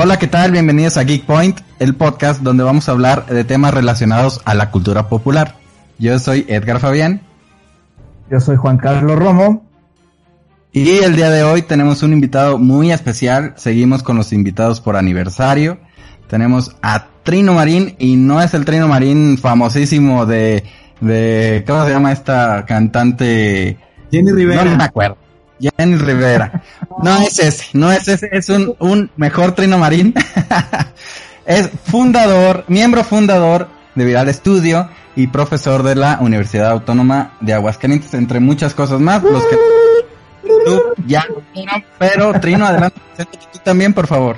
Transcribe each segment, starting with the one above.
Hola, ¿qué tal? Bienvenidos a Geek Point, el podcast donde vamos a hablar de temas relacionados a la cultura popular. Yo soy Edgar Fabián. Yo soy Juan Carlos Romo. Y el día de hoy tenemos un invitado muy especial. Seguimos con los invitados por aniversario. Tenemos a Trino Marín y no es el Trino Marín famosísimo de, de, ¿cómo se llama esta cantante? Jenny Rivera. No, me acuerdo. Jenny Rivera. No es ese, no es ese, es un, un mejor Trino Marín. es fundador, miembro fundador de Viral Studio y profesor de la Universidad Autónoma de Aguascalientes, entre muchas cosas más. Los que ya, pero Trino, adelante, tú también, por favor.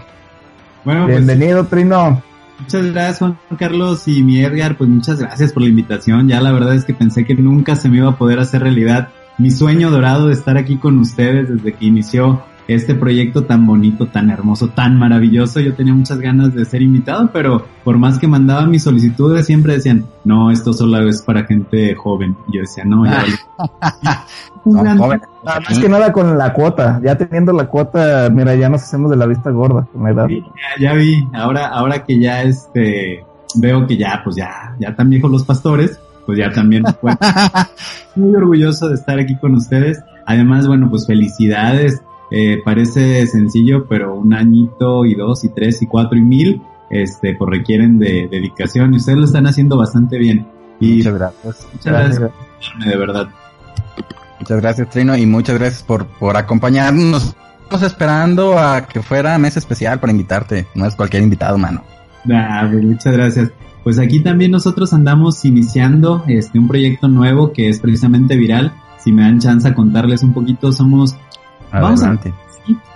Bueno, pues, Bienvenido, Trino. Muchas gracias, Juan Carlos y mi Edgar, pues muchas gracias por la invitación. Ya la verdad es que pensé que nunca se me iba a poder hacer realidad mi sueño dorado de estar aquí con ustedes desde que inició este proyecto tan bonito, tan hermoso, tan maravilloso. Yo tenía muchas ganas de ser invitado, pero por más que mandaba mis solicitudes, siempre decían, no, esto solo es para gente joven. Y yo decía, no, ya. más que nada con la cuota. Ya teniendo la cuota, mira, ya nos hacemos de la vista gorda con la edad. ya, vi. Ahora, ahora que ya este, veo que ya, pues ya, ya están viejos los pastores, pues ya también. Pues, muy orgulloso de estar aquí con ustedes. Además, bueno, pues felicidades eh, parece sencillo, pero un añito y dos y tres y cuatro y mil, este, pues requieren de dedicación y ustedes lo están haciendo bastante bien. Y muchas gracias. Muchas gracias, de verdad. Muchas gracias, Trino, y muchas gracias por, por acompañarnos. Estamos esperando a que fuera mes especial para invitarte. No es cualquier invitado, mano. Pues muchas gracias. Pues aquí también nosotros andamos iniciando este un proyecto nuevo que es precisamente viral. Si me dan chance a contarles un poquito, somos Adelante.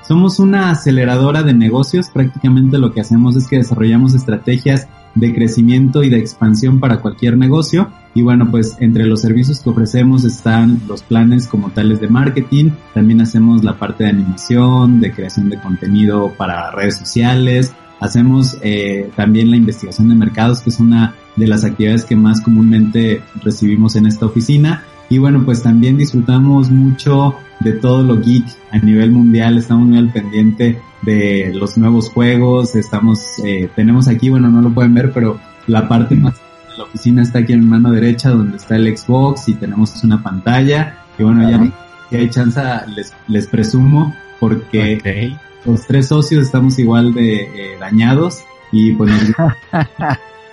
somos una aceleradora de negocios. Prácticamente lo que hacemos es que desarrollamos estrategias de crecimiento y de expansión para cualquier negocio. Y bueno, pues entre los servicios que ofrecemos están los planes como tales de marketing. También hacemos la parte de animación, de creación de contenido para redes sociales. Hacemos eh, también la investigación de mercados, que es una de las actividades que más comúnmente recibimos en esta oficina. Y bueno, pues también disfrutamos mucho de todo lo geek a nivel mundial, estamos muy al pendiente de los nuevos juegos, estamos, eh, tenemos aquí, bueno, no lo pueden ver, pero la parte más de la oficina está aquí en mano derecha donde está el Xbox y tenemos una pantalla. Y bueno, ya si hay chance les, les presumo porque los tres socios estamos igual de eh, dañados y pues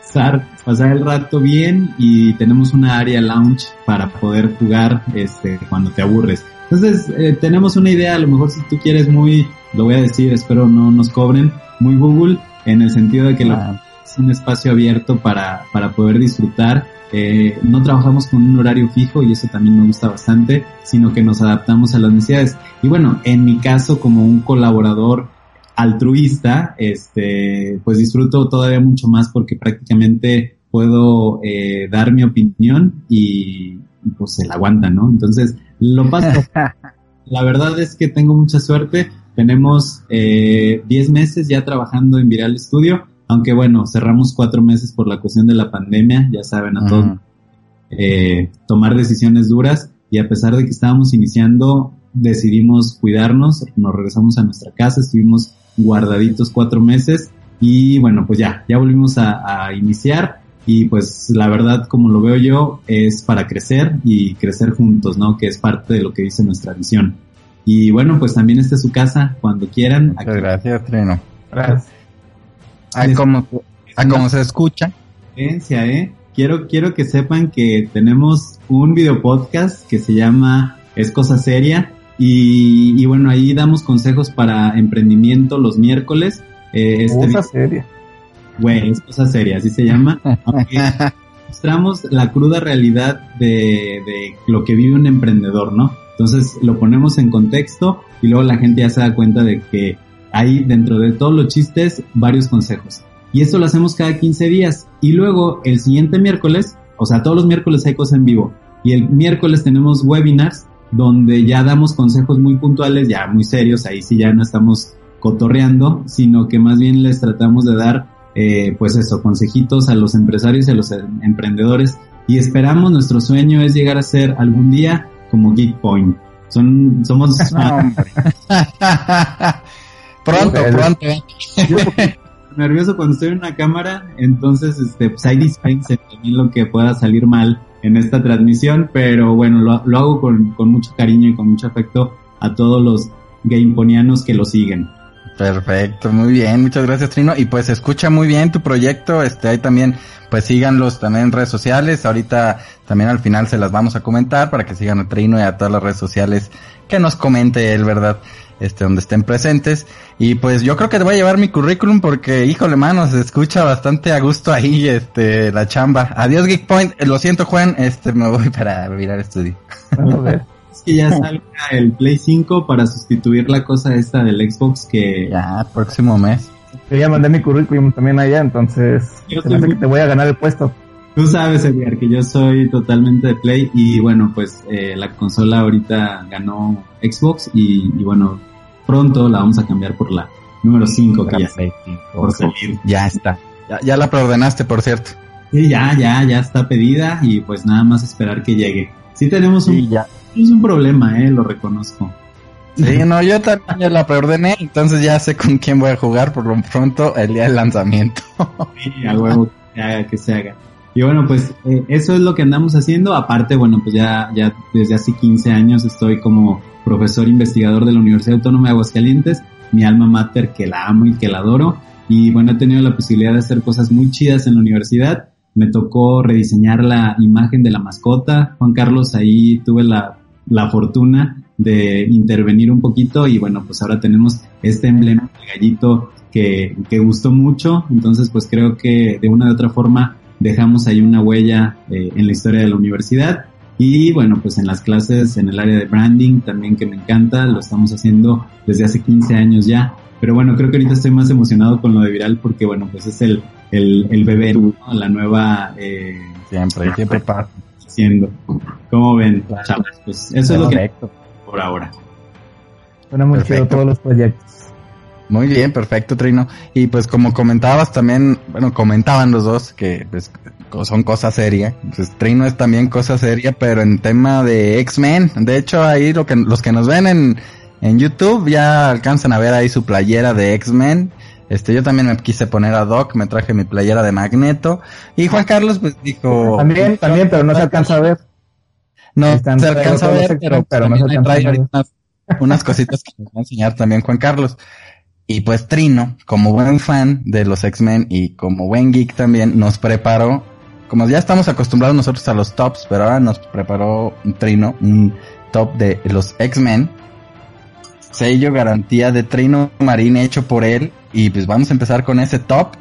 pasar, pasar el rato bien y tenemos una área lounge para poder jugar este cuando te aburres. Entonces, eh, tenemos una idea, a lo mejor si tú quieres muy, lo voy a decir, espero no nos cobren, muy Google, en el sentido de que ah. es un espacio abierto para, para poder disfrutar. Eh, no trabajamos con un horario fijo y eso también me gusta bastante, sino que nos adaptamos a las necesidades. Y bueno, en mi caso, como un colaborador altruista, este, pues disfruto todavía mucho más porque prácticamente puedo eh, dar mi opinión y, pues se la aguanta, ¿no? Entonces, lo paso. la verdad es que tengo mucha suerte. Tenemos eh, 10 meses ya trabajando en Viral Studio, aunque bueno, cerramos cuatro meses por la cuestión de la pandemia, ya saben a todos, eh, tomar decisiones duras y a pesar de que estábamos iniciando, decidimos cuidarnos, nos regresamos a nuestra casa, estuvimos guardaditos cuatro meses y bueno, pues ya, ya volvimos a, a iniciar y pues la verdad como lo veo yo es para crecer y crecer juntos, ¿no? Que es parte de lo que dice nuestra visión. Y bueno, pues también esta es su casa cuando quieran. Muchas gracias, Treno. Gracias. A como, a se escucha. ¿eh? Quiero, quiero que sepan que tenemos un video podcast que se llama Es Cosa Seria y, y bueno, ahí damos consejos para emprendimiento los miércoles. Eh, este cosa seria. Güey, es cosa seria, así se llama. mostramos la cruda realidad de, de lo que vive un emprendedor, ¿no? Entonces lo ponemos en contexto y luego la gente ya se da cuenta de que hay dentro de todos los chistes varios consejos. Y esto lo hacemos cada 15 días. Y luego el siguiente miércoles, o sea, todos los miércoles hay cosas en vivo. Y el miércoles tenemos webinars donde ya damos consejos muy puntuales, ya muy serios, ahí sí ya no estamos cotorreando, sino que más bien les tratamos de dar eh, pues eso, consejitos a los empresarios y a los emprendedores y esperamos, nuestro sueño es llegar a ser algún día como Geek Point. Son, somos... Pronto, pronto. Yo nervioso cuando estoy en una cámara, entonces este, pues ahí dispense también lo que pueda salir mal en esta transmisión, pero bueno, lo, lo hago con, con mucho cariño y con mucho afecto a todos los gameponianos que lo siguen. Perfecto, muy bien, muchas gracias Trino. Y pues escucha muy bien tu proyecto, este, ahí también, pues síganlos también en redes sociales. Ahorita también al final se las vamos a comentar para que sigan a Trino y a todas las redes sociales que nos comente él, ¿verdad? Este, donde estén presentes. Y pues yo creo que te voy a llevar mi currículum porque, híjole mano, se escucha bastante a gusto ahí, este, la chamba. Adiós Geek Point, lo siento Juan, este, me voy para mirar estudio. es que ya salga el Play 5 para sustituir la cosa esta del Xbox que... Ya, próximo mes. Yo ya mandé mi currículum también allá, entonces yo que te voy a ganar el puesto. Tú sabes, Edgar, que yo soy totalmente de Play y bueno, pues eh, la consola ahorita ganó Xbox y, bueno, pronto la vamos a cambiar por la número 5 que ya, por salir. ya está. Ya, ya la preordenaste, por cierto. Sí, ya, ya, ya está pedida y pues nada más esperar que llegue. Sí tenemos un, ya. es un problema, eh, lo reconozco. Sí, no, yo también ya la preordené, entonces ya sé con quién voy a jugar por lo pronto el día del lanzamiento. sí, a huevo que haga, que se haga. Y bueno, pues eh, eso es lo que andamos haciendo. Aparte, bueno, pues ya, ya desde hace 15 años estoy como profesor investigador de la Universidad Autónoma de Aguascalientes, mi alma mater que la amo y que la adoro. Y bueno, he tenido la posibilidad de hacer cosas muy chidas en la universidad. Me tocó rediseñar la imagen de la mascota. Juan Carlos, ahí tuve la, la fortuna de intervenir un poquito y bueno, pues ahora tenemos este emblema de gallito que, que gustó mucho. Entonces, pues creo que de una u otra forma dejamos ahí una huella eh, en la historia de la universidad. Y bueno, pues en las clases, en el área de branding también que me encanta, lo estamos haciendo desde hace 15 años ya. Pero bueno, creo que ahorita estoy más emocionado con lo de Viral porque bueno, pues es el, el, el bebé, la nueva... Eh, siempre, siempre pasa. Haciendo. ¿Cómo ven, Pues eso es lo que... Por ahora. Muy chido todos los proyectos. Muy bien, perfecto, Trino. Y pues como comentabas también, bueno, comentaban los dos que pues, son cosas serias. Pues Trino es también cosa seria, pero en tema de X-Men. De hecho, ahí lo que, los que nos ven en, en YouTube ya alcanzan a ver ahí su playera de X-Men. Este, yo también me quise poner a Doc, me traje mi playera de Magneto. Y Juan Carlos pues dijo... También, también, pero no se alcanza a ver. No se alcanza a ver, pero, pero no se alcanza a ver. Unas, unas cositas que nos va a enseñar también Juan Carlos. Y pues Trino, como buen fan de los X-Men y como buen geek también, nos preparó, como ya estamos acostumbrados nosotros a los tops, pero ahora nos preparó Trino un top de los X-Men. Sello garantía de Trino Marín hecho por él. Y pues vamos a empezar con ese top.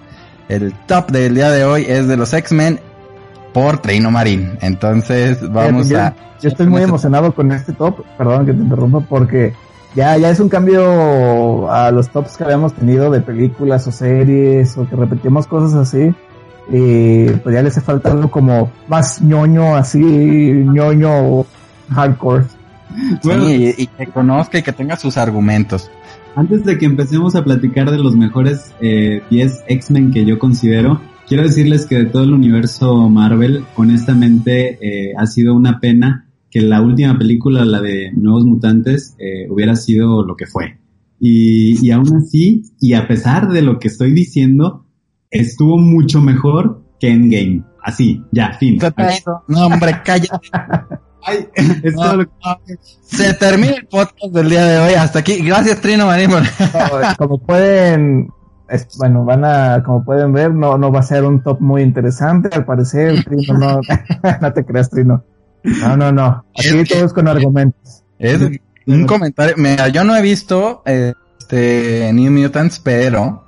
El top del día de hoy es de los X-Men por Trino Marín. Entonces vamos a... Yo estoy muy emocionado con este top, perdón que te interrumpa, porque ya, ya es un cambio a los tops que habíamos tenido de películas o series o que repetimos cosas así. Y pues ya le hace falta algo como más ñoño, así, ñoño hardcore. Sí, y, que conozca y que tenga sus argumentos. Antes de que empecemos a platicar de los mejores eh, 10 X-Men que yo considero, quiero decirles que de todo el universo Marvel, honestamente, eh, ha sido una pena que la última película, la de Nuevos Mutantes, eh, hubiera sido lo que fue. Y, y aún así, y a pesar de lo que estoy diciendo, estuvo mucho mejor que Endgame. Así, ya, fin. No, hombre, cállate. Ay, es todo lo que... Se termina el podcast del día de hoy. Hasta aquí. Gracias, Trino Marín. como pueden, bueno, van a, como pueden ver, no, no va a ser un top muy interesante. Al parecer, Trino, no, no te creas, Trino. No, no, no. Aquí todos con argumentos. Es un comentario. Mira, yo no he visto este New Mutants, pero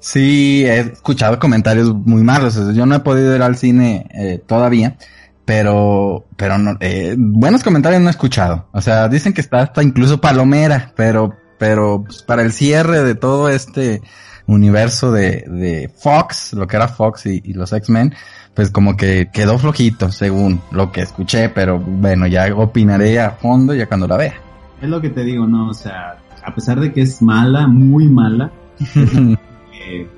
sí he escuchado comentarios muy malos. Yo no he podido ir al cine eh, todavía, pero, pero no, eh, buenos comentarios no he escuchado. O sea, dicen que está hasta incluso palomera, pero, pero pues, para el cierre de todo este universo de, de Fox, lo que era Fox y, y los X-Men, pues como que quedó flojito según lo que escuché, pero bueno, ya opinaré a fondo ya cuando la vea. Es lo que te digo, no, o sea, a pesar de que es mala, muy mala, eh,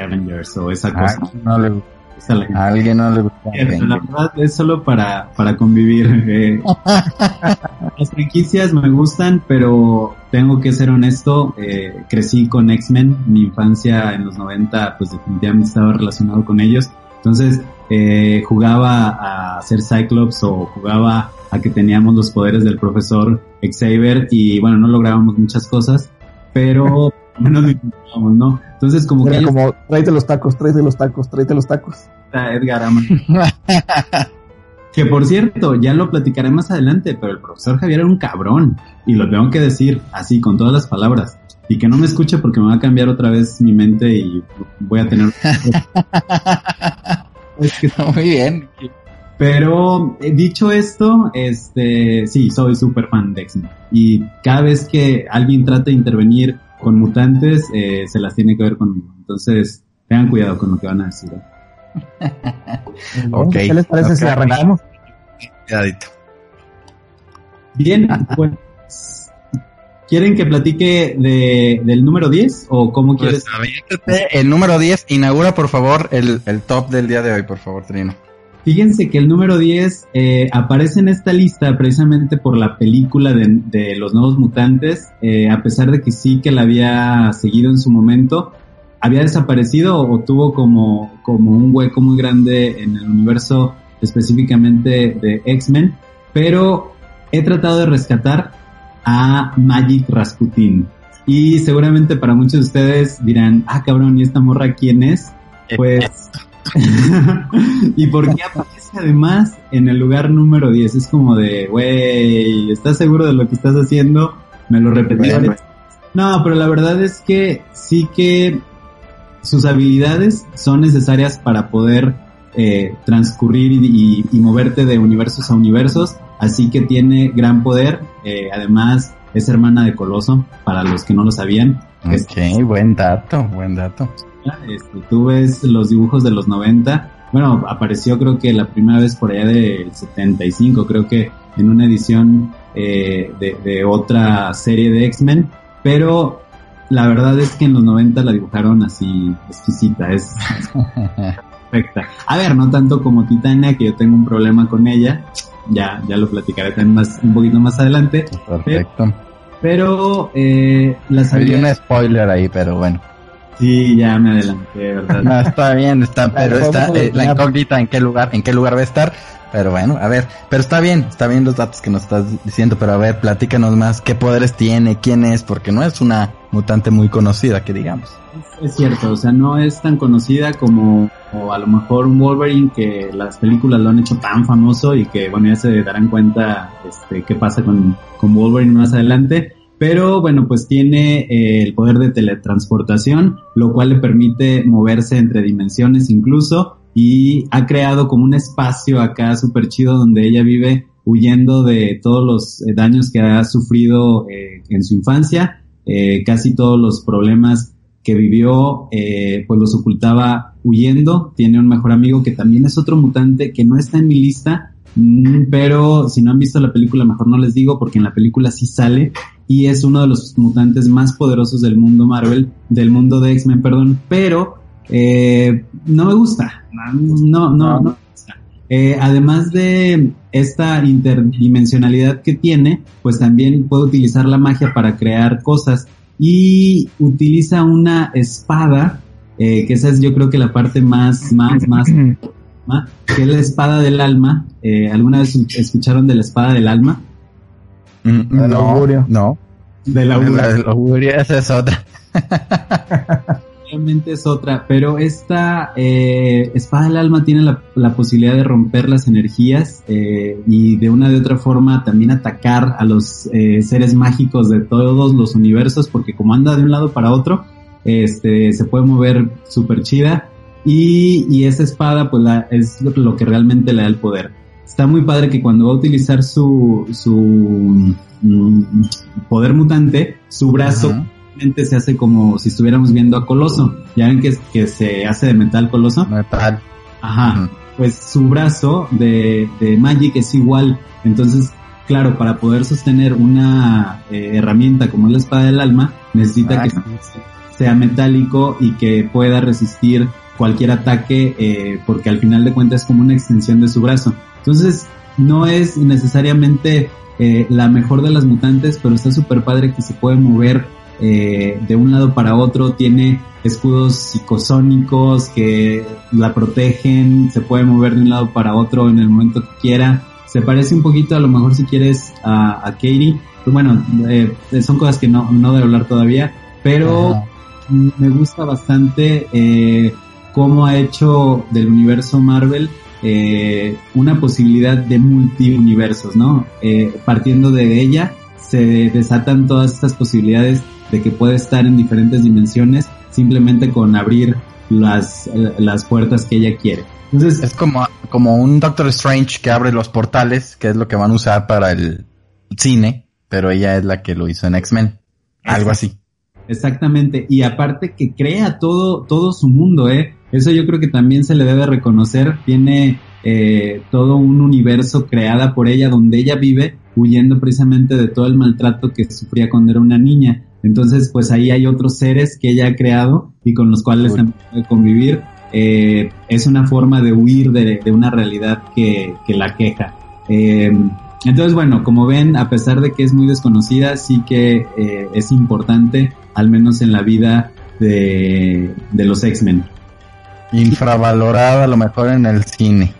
Avengers o esa ah, cosa. no le gusta a la gente. A alguien no le gusta. Cierto, la verdad es solo para, para convivir. eh. Las franquicias me gustan, pero tengo que ser honesto, eh, crecí con X-Men, mi infancia en los 90 pues definitivamente estaba relacionado con ellos, entonces eh, jugaba a ser Cyclops o jugaba a que teníamos los poderes del profesor Xavier y bueno, no lográbamos muchas cosas, pero lo intentábamos, ¿no? Entonces como que Era ellos- como, tráete los tacos, tráete los tacos, tráete los tacos. a Edgar Ama. Que por cierto, ya lo platicaré más adelante, pero el profesor Javier era un cabrón. Y lo tengo que decir así, con todas las palabras. Y que no me escuche porque me va a cambiar otra vez mi mente y voy a tener... Es que- Muy bien. pero eh, dicho esto, este, sí, soy súper fan de X-Men. Y cada vez que alguien trata de intervenir con mutantes, eh, se las tiene que ver conmigo. Entonces, tengan cuidado con lo que van a decir. ¿eh? Ok. ¿Qué les parece si Ok. arrancamos? Cuidadito. Bien, pues, ¿quieren que platique de, del número 10 o cómo quieres? Pues, aviéntate. El número 10, inaugura por favor el, el top del día de hoy, por favor, Trino. Fíjense que el número 10 eh, aparece en esta lista precisamente por la película de, de Los Nuevos Mutantes, eh, a pesar de que sí que la había seguido en su momento, había desaparecido o tuvo como, como un hueco muy grande en el universo específicamente de X-Men, pero he tratado de rescatar a Magic Rasputin. Y seguramente para muchos de ustedes dirán, ah cabrón, ¿y esta morra quién es? Pues... ¿Y por qué aparece además en el lugar número 10? Es como de, güey, ¿estás seguro de lo que estás haciendo? Me lo repetí. Bueno. No, pero la verdad es que sí que sus habilidades son necesarias para poder eh, transcurrir y, y- y moverte de universos a universos, así que tiene gran poder. eh, además, es hermana de Coloso, para los que no lo sabían. Ok, buen dato, buen dato. Este, tú ves los dibujos de los 90. Bueno, apareció creo que la primera vez por allá del 75, creo que en una edición eh, de, de otra serie de X-Men. Pero la verdad es que en los 90 la dibujaron así exquisita, es perfecta. A ver, no tanto como Titania, que yo tengo un problema con ella. Ya, ya lo platicaré también más, un poquito más adelante. Perfecto. Pero eh, las Hay un spoiler ahí, pero bueno. Sí, ya me adelanté, ¿verdad? No, está bien, está, pero está eh, la incógnita en qué lugar, en qué lugar va a estar. Pero bueno, a ver, pero está bien, está bien los datos que nos estás diciendo, pero a ver, platícanos más, qué poderes tiene, quién es, porque no es una mutante muy conocida, que digamos. Es cierto, o sea, no es tan conocida como o a lo mejor un Wolverine que las películas lo han hecho tan famoso y que bueno, ya se darán cuenta este qué pasa con, con Wolverine más adelante. Pero bueno, pues tiene eh, el poder de teletransportación, lo cual le permite moverse entre dimensiones incluso y ha creado como un espacio acá súper chido donde ella vive huyendo de todos los eh, daños que ha sufrido eh, en su infancia, eh, casi todos los problemas que vivió, pues los ocultaba huyendo. Tiene un mejor amigo que también es otro mutante que no está en mi lista, pero si no han visto la película, mejor no les digo porque en la película sí sale y es uno de los mutantes más poderosos del mundo Marvel, del mundo de X-Men, perdón, pero eh, no me gusta, no, no, no. Eh, además de esta interdimensionalidad que tiene, pues también puede utilizar la magia para crear cosas y utiliza una espada, eh, que esa es yo creo que la parte más, más, más, más, que es la espada del alma. Eh, ¿Alguna vez escucharon de la espada del alma? Mm, no, augurio. no. De la La del augurio, esa es otra. Obviamente es otra, pero esta eh, espada del alma tiene la, la posibilidad de romper las energías eh, y de una de otra forma también atacar a los eh, seres mágicos de todos los universos, porque como anda de un lado para otro, este se puede mover súper chida y, y esa espada pues la, es lo, que realmente le da el poder. Está muy padre que cuando va a utilizar su, su mm, poder mutante, su brazo Ajá. se hace como si estuviéramos viendo a Coloso. Ya ven que, que se hace de metal Coloso. Metal. Ajá. Pues su brazo de, de Magic es igual. Entonces, claro, para poder sostener una eh, herramienta como es la espada del alma, necesita Ah, que sea metálico y que pueda resistir cualquier ataque eh, porque al final de cuentas es como una extensión de su brazo. Entonces no es necesariamente eh, la mejor de las mutantes, pero está súper padre que se puede mover eh, de un lado para otro, tiene escudos psicosónicos que la protegen, se puede mover de un lado para otro en el momento que quiera. Se parece un poquito a lo mejor si quieres a, a Katie. Pues bueno, eh, son cosas que no, no debo hablar todavía, pero me gusta bastante eh, cómo ha hecho del universo Marvel eh, una posibilidad de multiuniversos, ¿no? Eh, partiendo de ella se desatan todas estas posibilidades de que puede estar en diferentes dimensiones simplemente con abrir las, las puertas que ella quiere. Entonces, es como, como un Doctor Strange que abre los portales, que es lo que van a usar para el cine, pero ella es la que lo hizo en X-Men. Algo así. Exactamente. Y aparte que crea todo, todo su mundo, ¿eh? Eso yo creo que también se le debe reconocer. Tiene eh, todo un universo creada por ella donde ella vive huyendo precisamente de todo el maltrato que sufría cuando era una niña. Entonces, pues ahí hay otros seres que ella ha creado y con los cuales también puede convivir. Eh, es una forma de huir de, de una realidad que, que la queja. Eh, entonces, bueno, como ven, a pesar de que es muy desconocida, sí que eh, es importante, al menos en la vida de, de los X-Men. Infravalorada a lo mejor en el cine.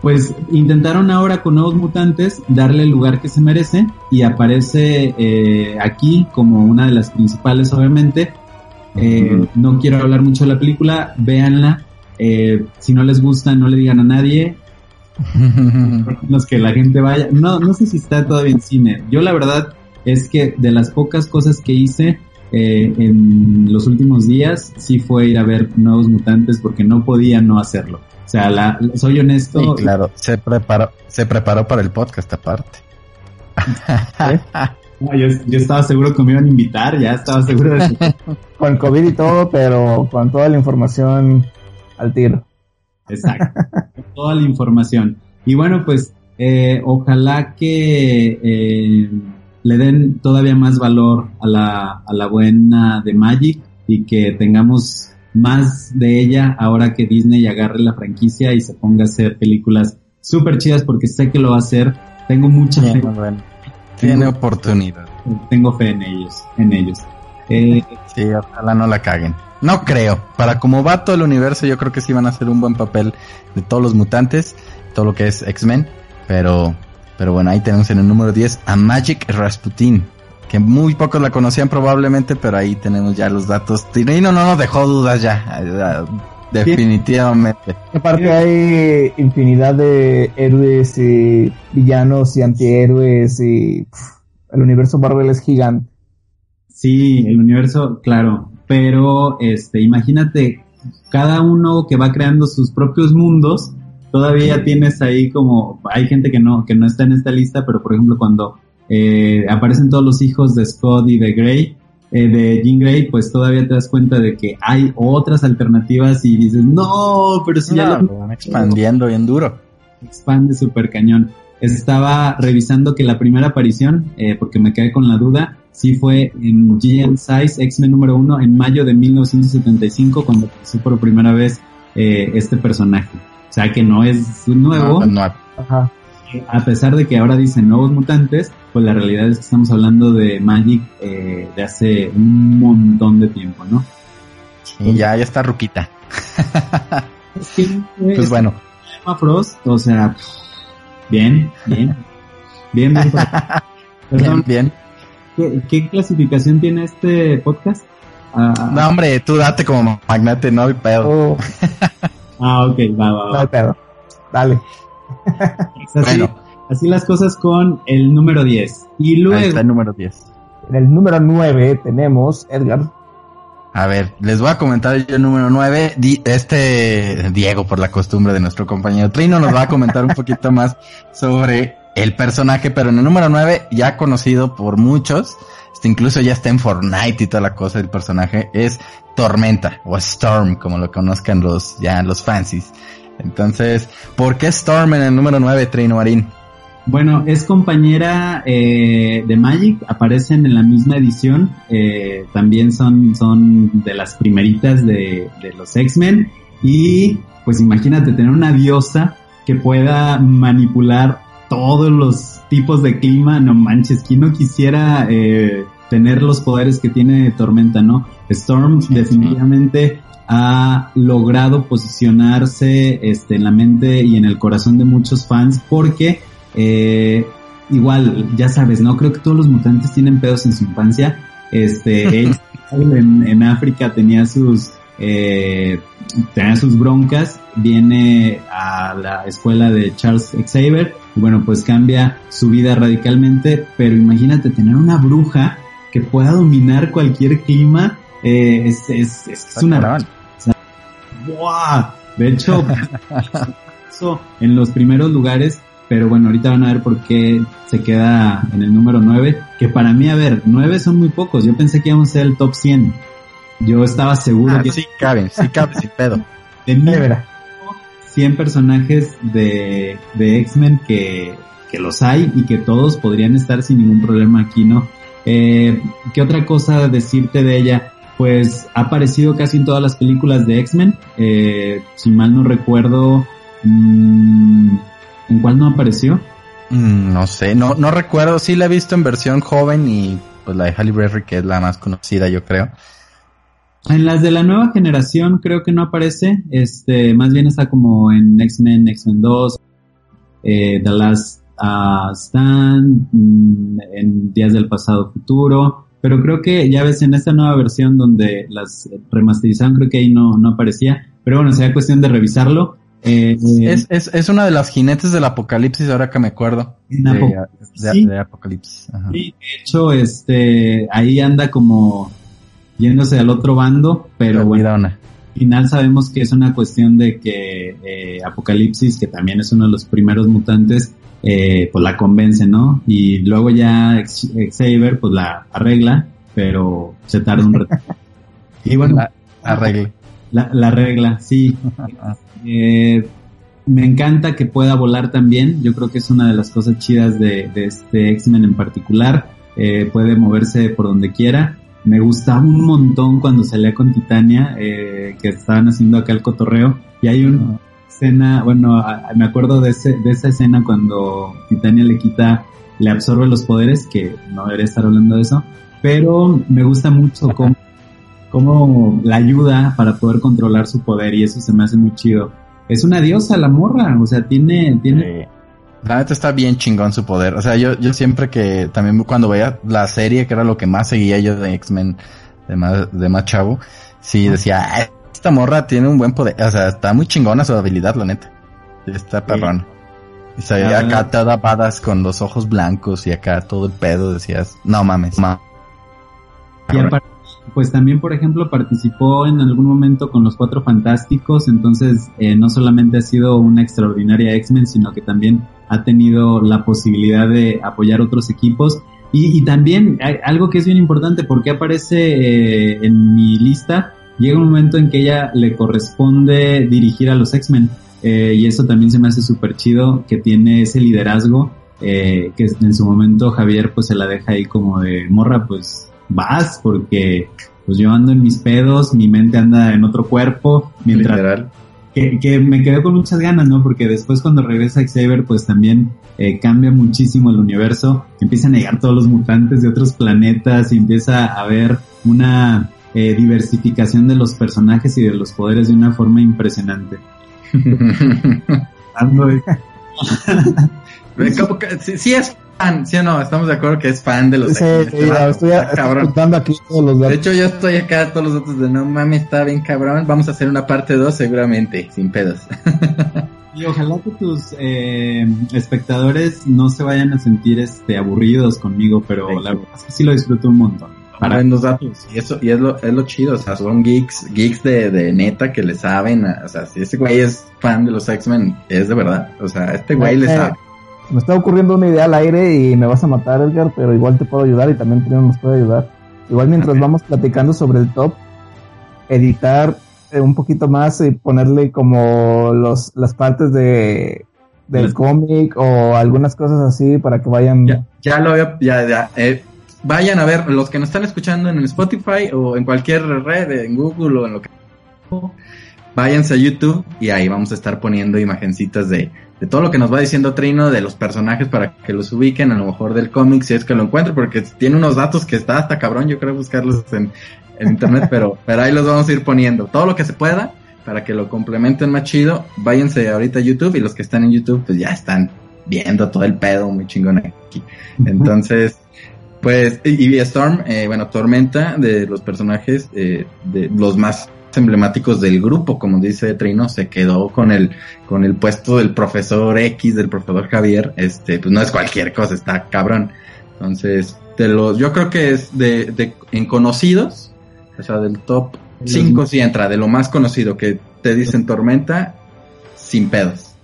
Pues intentaron ahora con nuevos mutantes darle el lugar que se merece y aparece eh, aquí como una de las principales, obviamente. Eh, no quiero hablar mucho de la película, véanla. Eh, si no les gusta, no le digan a nadie. los que la gente vaya. No, no sé si está todavía en cine. Yo la verdad es que de las pocas cosas que hice eh, en los últimos días, sí fue ir a ver nuevos mutantes porque no podía no hacerlo. O sea, la, soy honesto. Sí, claro, se preparó, se preparó para el podcast aparte. No, yo, yo, estaba seguro que me iban a invitar, ya estaba seguro de eso. con COVID y todo, pero con toda la información al tiro. Exacto, toda la información. Y bueno, pues eh, ojalá que eh, le den todavía más valor a la, a la buena de Magic y que tengamos más de ella ahora que Disney agarre la franquicia y se ponga a hacer películas súper chidas porque sé que lo va a hacer. Tengo mucha fe. Bueno. Tiene tengo, oportunidad. Tengo fe en ellos, en ellos. Eh, sí, ojalá no la caguen. No creo. Para como va todo el universo, yo creo que sí van a hacer un buen papel de todos los mutantes, todo lo que es X-Men. Pero, pero bueno, ahí tenemos en el número 10 a Magic Rasputin. Que muy pocos la conocían probablemente, pero ahí tenemos ya los datos. Tirino no nos dejó dudas ya. Definitivamente. Aparte hay infinidad de héroes y villanos y antihéroes y pff, el universo Marvel es gigante. Sí, el universo, claro, pero este, imagínate cada uno que va creando sus propios mundos, todavía tienes ahí como hay gente que no que no está en esta lista, pero por ejemplo cuando eh, aparecen todos los hijos de Scott y de Grey, eh, de Jean Grey, pues todavía te das cuenta de que hay otras alternativas y dices, no, pero si ya lo... Van expandiendo bien duro. Expande súper cañón. Estaba revisando que la primera aparición, eh, porque me quedé con la duda, sí fue en GN Size X-Men número uno en mayo de 1975 cuando apareció por primera vez eh, este personaje. O sea que no es nuevo. No, no. Ajá. A pesar de que ahora dicen nuevos mutantes, pues la realidad es que estamos hablando de Magic eh, de hace un montón de tiempo, ¿no? Y ya, ya está ruquita. Sí, pues bueno. Emma Frost, o sea, bien, bien, bien, bien. Perdón, bien. ¿Qué, ¿Qué, clasificación tiene este podcast? Uh, no, hombre, tú date como magnate, no hay pedo. Oh, ah, ok, va, va, no va. hay pedo. Dale. Así, Bueno. así las cosas con el número 10. Y Ahí luego, está el número 10. En el número 9 tenemos Edgar. A ver, les voy a comentar yo el número 9. Di- este Diego, por la costumbre de nuestro compañero Trino, nos va a comentar un poquito más sobre el personaje, pero en el número 9, ya conocido por muchos, incluso ya está en Fortnite y toda la cosa del personaje, es Tormenta, o Storm, como lo conozcan los, ya los fancies. Entonces, ¿por qué Storm en el número 9, Trino Marín? bueno, es compañera eh, de Magic, aparecen en la misma edición, eh, también son, son de las primeritas de, de los X-Men. Y pues imagínate tener una diosa que pueda manipular todos los tipos de clima, no manches, ¿quién no quisiera eh, tener los poderes que tiene Tormenta, no? Storm definitivamente ha logrado posicionarse este, en la mente y en el corazón de muchos fans porque eh, igual, ya sabes, ¿no? Creo que todos los mutantes tienen pedos en su infancia. Este, él en, en África tenía sus eh, tenía sus broncas, viene a la escuela de Charles Xavier bueno, pues cambia su vida radicalmente, pero imagínate tener una bruja que pueda dominar cualquier clima, eh, es, es, es, una... ¡buah! De hecho, en los primeros lugares, pero bueno, ahorita van a ver por qué se queda en el número 9, que para mí, a ver, 9 son muy pocos, yo pensé que íbamos a ser el top 100. Yo estaba seguro ah, que... Sí, caben, sí caben, sin pedo. Tenía 100 personajes de, de X-Men que, que los hay y que todos podrían estar sin ningún problema aquí, ¿no? Eh, ¿Qué otra cosa decirte de ella? Pues ha aparecido casi en todas las películas de X-Men. Eh, si mal no recuerdo, mmm, ¿en cuál no apareció? Mm, no sé, no, no recuerdo. Sí la he visto en versión joven y pues la de Halle Berry que es la más conocida, yo creo. En las de la nueva generación creo que no aparece, este, más bien está como en X-Men, X-Men 2, eh, The Last uh, Stand, mm, en Días del Pasado Futuro, pero creo que ya ves en esta nueva versión donde las remasterizaron creo que ahí no, no aparecía, pero bueno, sería cuestión de revisarlo. Eh, es, es, es una de las jinetes del apocalipsis, ahora que me acuerdo. De, Apocalipsis, de- sí. de Apocalipsis. Ajá. Sí, de hecho, este, ahí anda como yéndose al otro bando, pero bueno, al final sabemos que es una cuestión de que eh, Apocalipsis, que también es uno de los primeros mutantes, eh, pues la convence, ¿no? Y luego ya Xavier pues la arregla, pero se tarda un rato. y bueno, La- Arregle. la, la regla, sí. Eh, me encanta que pueda volar también. Yo creo que es una de las cosas chidas de, de este X-Men en particular. Eh, puede moverse por donde quiera. Me gustaba un montón cuando salía con Titania, eh, que estaban haciendo acá el cotorreo. Y hay una escena, bueno, a- me acuerdo de, ese, de esa escena cuando Titania le quita, le absorbe los poderes, que no debería estar hablando de eso. Pero me gusta mucho cómo cómo la ayuda para poder controlar su poder y eso se me hace muy chido. Es una diosa la morra, o sea, tiene, tiene, La neta está bien chingón su poder. O sea, yo, yo siempre que, también cuando veía la serie, que era lo que más seguía yo de X-Men, de más, de más chavo, sí decía, "Ah, esta morra tiene un buen poder. O sea, está muy chingona su habilidad, la neta. Está perrón. Y se veía Ah. acá toda badass con los ojos blancos y acá todo el pedo, decías, no mames, ma. y aparte, pues también, por ejemplo, participó en algún momento con los Cuatro Fantásticos, entonces eh, no solamente ha sido una extraordinaria X-Men, sino que también ha tenido la posibilidad de apoyar otros equipos. Y, y también algo que es bien importante, porque aparece eh, en mi lista, llega un momento en que ella le corresponde dirigir a los X-Men. eh, y eso también se me hace súper chido, que tiene ese liderazgo, eh, que en su momento Javier pues se la deja ahí como de morra, pues vas, porque pues yo ando en mis pedos, mi mente anda en otro cuerpo, mientras Literal. que, que me quedé con muchas ganas, ¿no? Porque después cuando regresa Xavier, pues también eh, cambia muchísimo el universo, empiezan a llegar todos los mutantes de otros planetas y empieza a haber una eh, diversificación de los personajes y de los poderes de una forma impresionante. Sí, sí es fan, sí o no, estamos de acuerdo que es fan de los Sí, X-Men. sí, Este estoy, está estoy aquí todos los De datos. hecho, yo estoy acá todos los datos de no mames, está bien cabrón. Vamos a hacer una parte 2 seguramente, sin pedos. Y ojalá que tus eh, espectadores no se vayan a sentir este aburridos conmigo, pero Sí. la verdad es que sí lo disfruto un montón. Para buenos datos. Y eso, y es lo, es lo chido, o sea, son geeks, geeks de, de neta que le saben, a- o sea, si este güey es fan de los X-Men, es de verdad, o sea, este güey le Eh, sabe. Me está ocurriendo una idea al aire y me vas a matar, Edgar, pero igual te puedo ayudar y también Trino nos puede ayudar. Igual mientras vamos platicando sobre el top, editar eh, un poquito más y ponerle como los las partes de del cómic o algunas cosas así para que vayan Ya, ya lo había, ya, ya, eh, vayan a ver, los que nos están escuchando en Spotify o en cualquier red, en Google o en lo que váyanse a YouTube y ahí vamos a estar poniendo imagencitas de, de todo lo que nos va diciendo Trino, de los personajes para que los ubiquen, a lo mejor del cómic, si es que lo encuentro, porque tiene unos datos que está hasta cabrón, yo creo buscarlos en, en internet, pero, pero ahí los vamos a ir poniendo. Todo lo que se pueda para que lo complementen más chido. Váyanse ahorita a YouTube y los que están en YouTube pues ya están viendo todo el pedo muy chingón aquí. Entonces, pues, y, Storm, eh, bueno, Tormenta de los personajes, eh, de los más emblemáticos del grupo, como dice Trino, se quedó con el, con el puesto del profesor X, del profesor Javier, este, pues no es cualquier cosa, está cabrón. Entonces, de los, yo creo que es de, de en conocidos, o sea, del top 5 sí entra, de lo más conocido que te dicen Tormenta, sin pedos.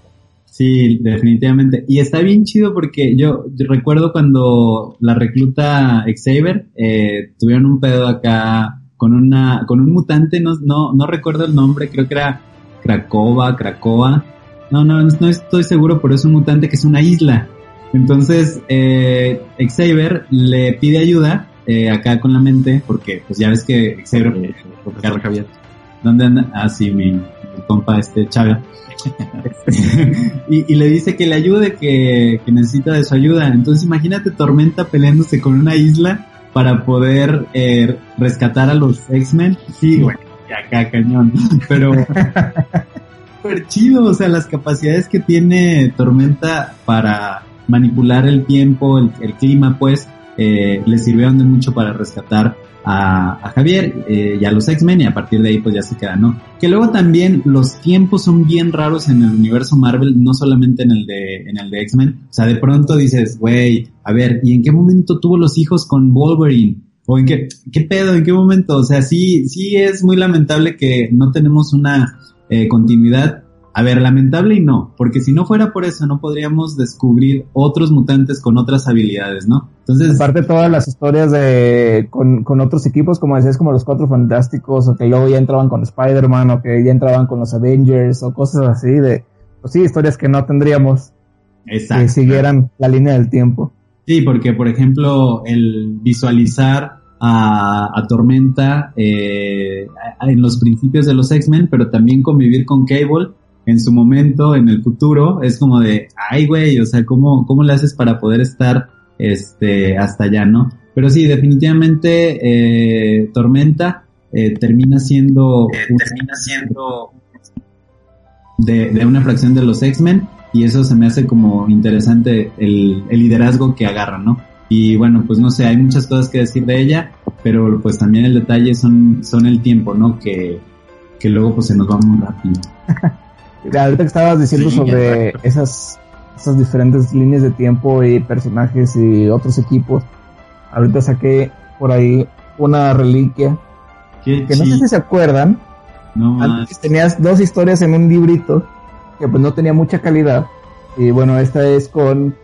Sí, definitivamente. Y está bien chido porque yo, recuerdo cuando la recluta Xavier eh, tuvieron un pedo acá con una con un mutante, no, no, no recuerdo el nombre, creo que era Cracova, Cracoa. No, no, no estoy seguro, pero es un mutante que es una isla. Entonces, eh, Xavier le pide ayuda eh, acá con la mente, porque pues ya ves que Xavier, Javier, ¿dónde anda? Ah, sí, mi, compa este Chaga. y, le dice que le ayude, que, que, necesita de su ayuda. Entonces imagínate Tormenta peleándose con una isla para poder eh, rescatar a los X-Men. Sí, güey, acá cañón. Pero súper chido, o sea, las capacidades que tiene Tormenta para manipular el tiempo, el, el clima, pues, eh, le sirvieron de mucho para rescatar a, Javier eh, y a los X-Men y a partir de ahí pues ya se queda, ¿no? Que luego también los tiempos son bien raros en el universo Marvel, no solamente en el de, en el de X-Men. O sea, de pronto dices, güey, a ver, ¿y en qué momento tuvo los hijos con Wolverine? ¿O en qué, qué pedo? ¿En qué momento? O sea, sí, sí es muy lamentable que no tenemos una eh, continuidad a ver, lamentable y no, porque si no fuera por eso no podríamos descubrir otros mutantes con otras habilidades, ¿no? Entonces... Aparte todas las historias de con, con otros equipos, como decías, como los Cuatro Fantásticos, o que luego ya entraban con Spider-Man, o que ya entraban con los Avengers, o cosas así, de, pues sí, historias que no tendríamos Exacto. que siguieran la línea del tiempo. Sí, porque por ejemplo, el visualizar a, a Tormenta eh, en los principios de los X-Men, pero también convivir con Cable, en su momento, en el futuro, es como de, ay, güey, o sea, ¿cómo, cómo le haces para poder estar este, hasta allá, no? Pero sí, definitivamente, eh, Tormenta eh, termina siendo... Eh, termina siendo... De, de, una fracción de los X-Men y eso se me hace como interesante el, el liderazgo que agarra, ¿no? Y bueno, pues no sé, hay muchas cosas que decir de ella, pero pues también el detalle son, son el tiempo, ¿no? Que, que luego pues se nos va muy rápido. ahorita que estabas diciendo sobre esas, esas diferentes líneas de tiempo y personajes y otros equipos, ahorita saqué por ahí una reliquia que no sé si se acuerdan. Antes tenías dos historias en un librito que pues no tenía mucha calidad. Y bueno, esta es con...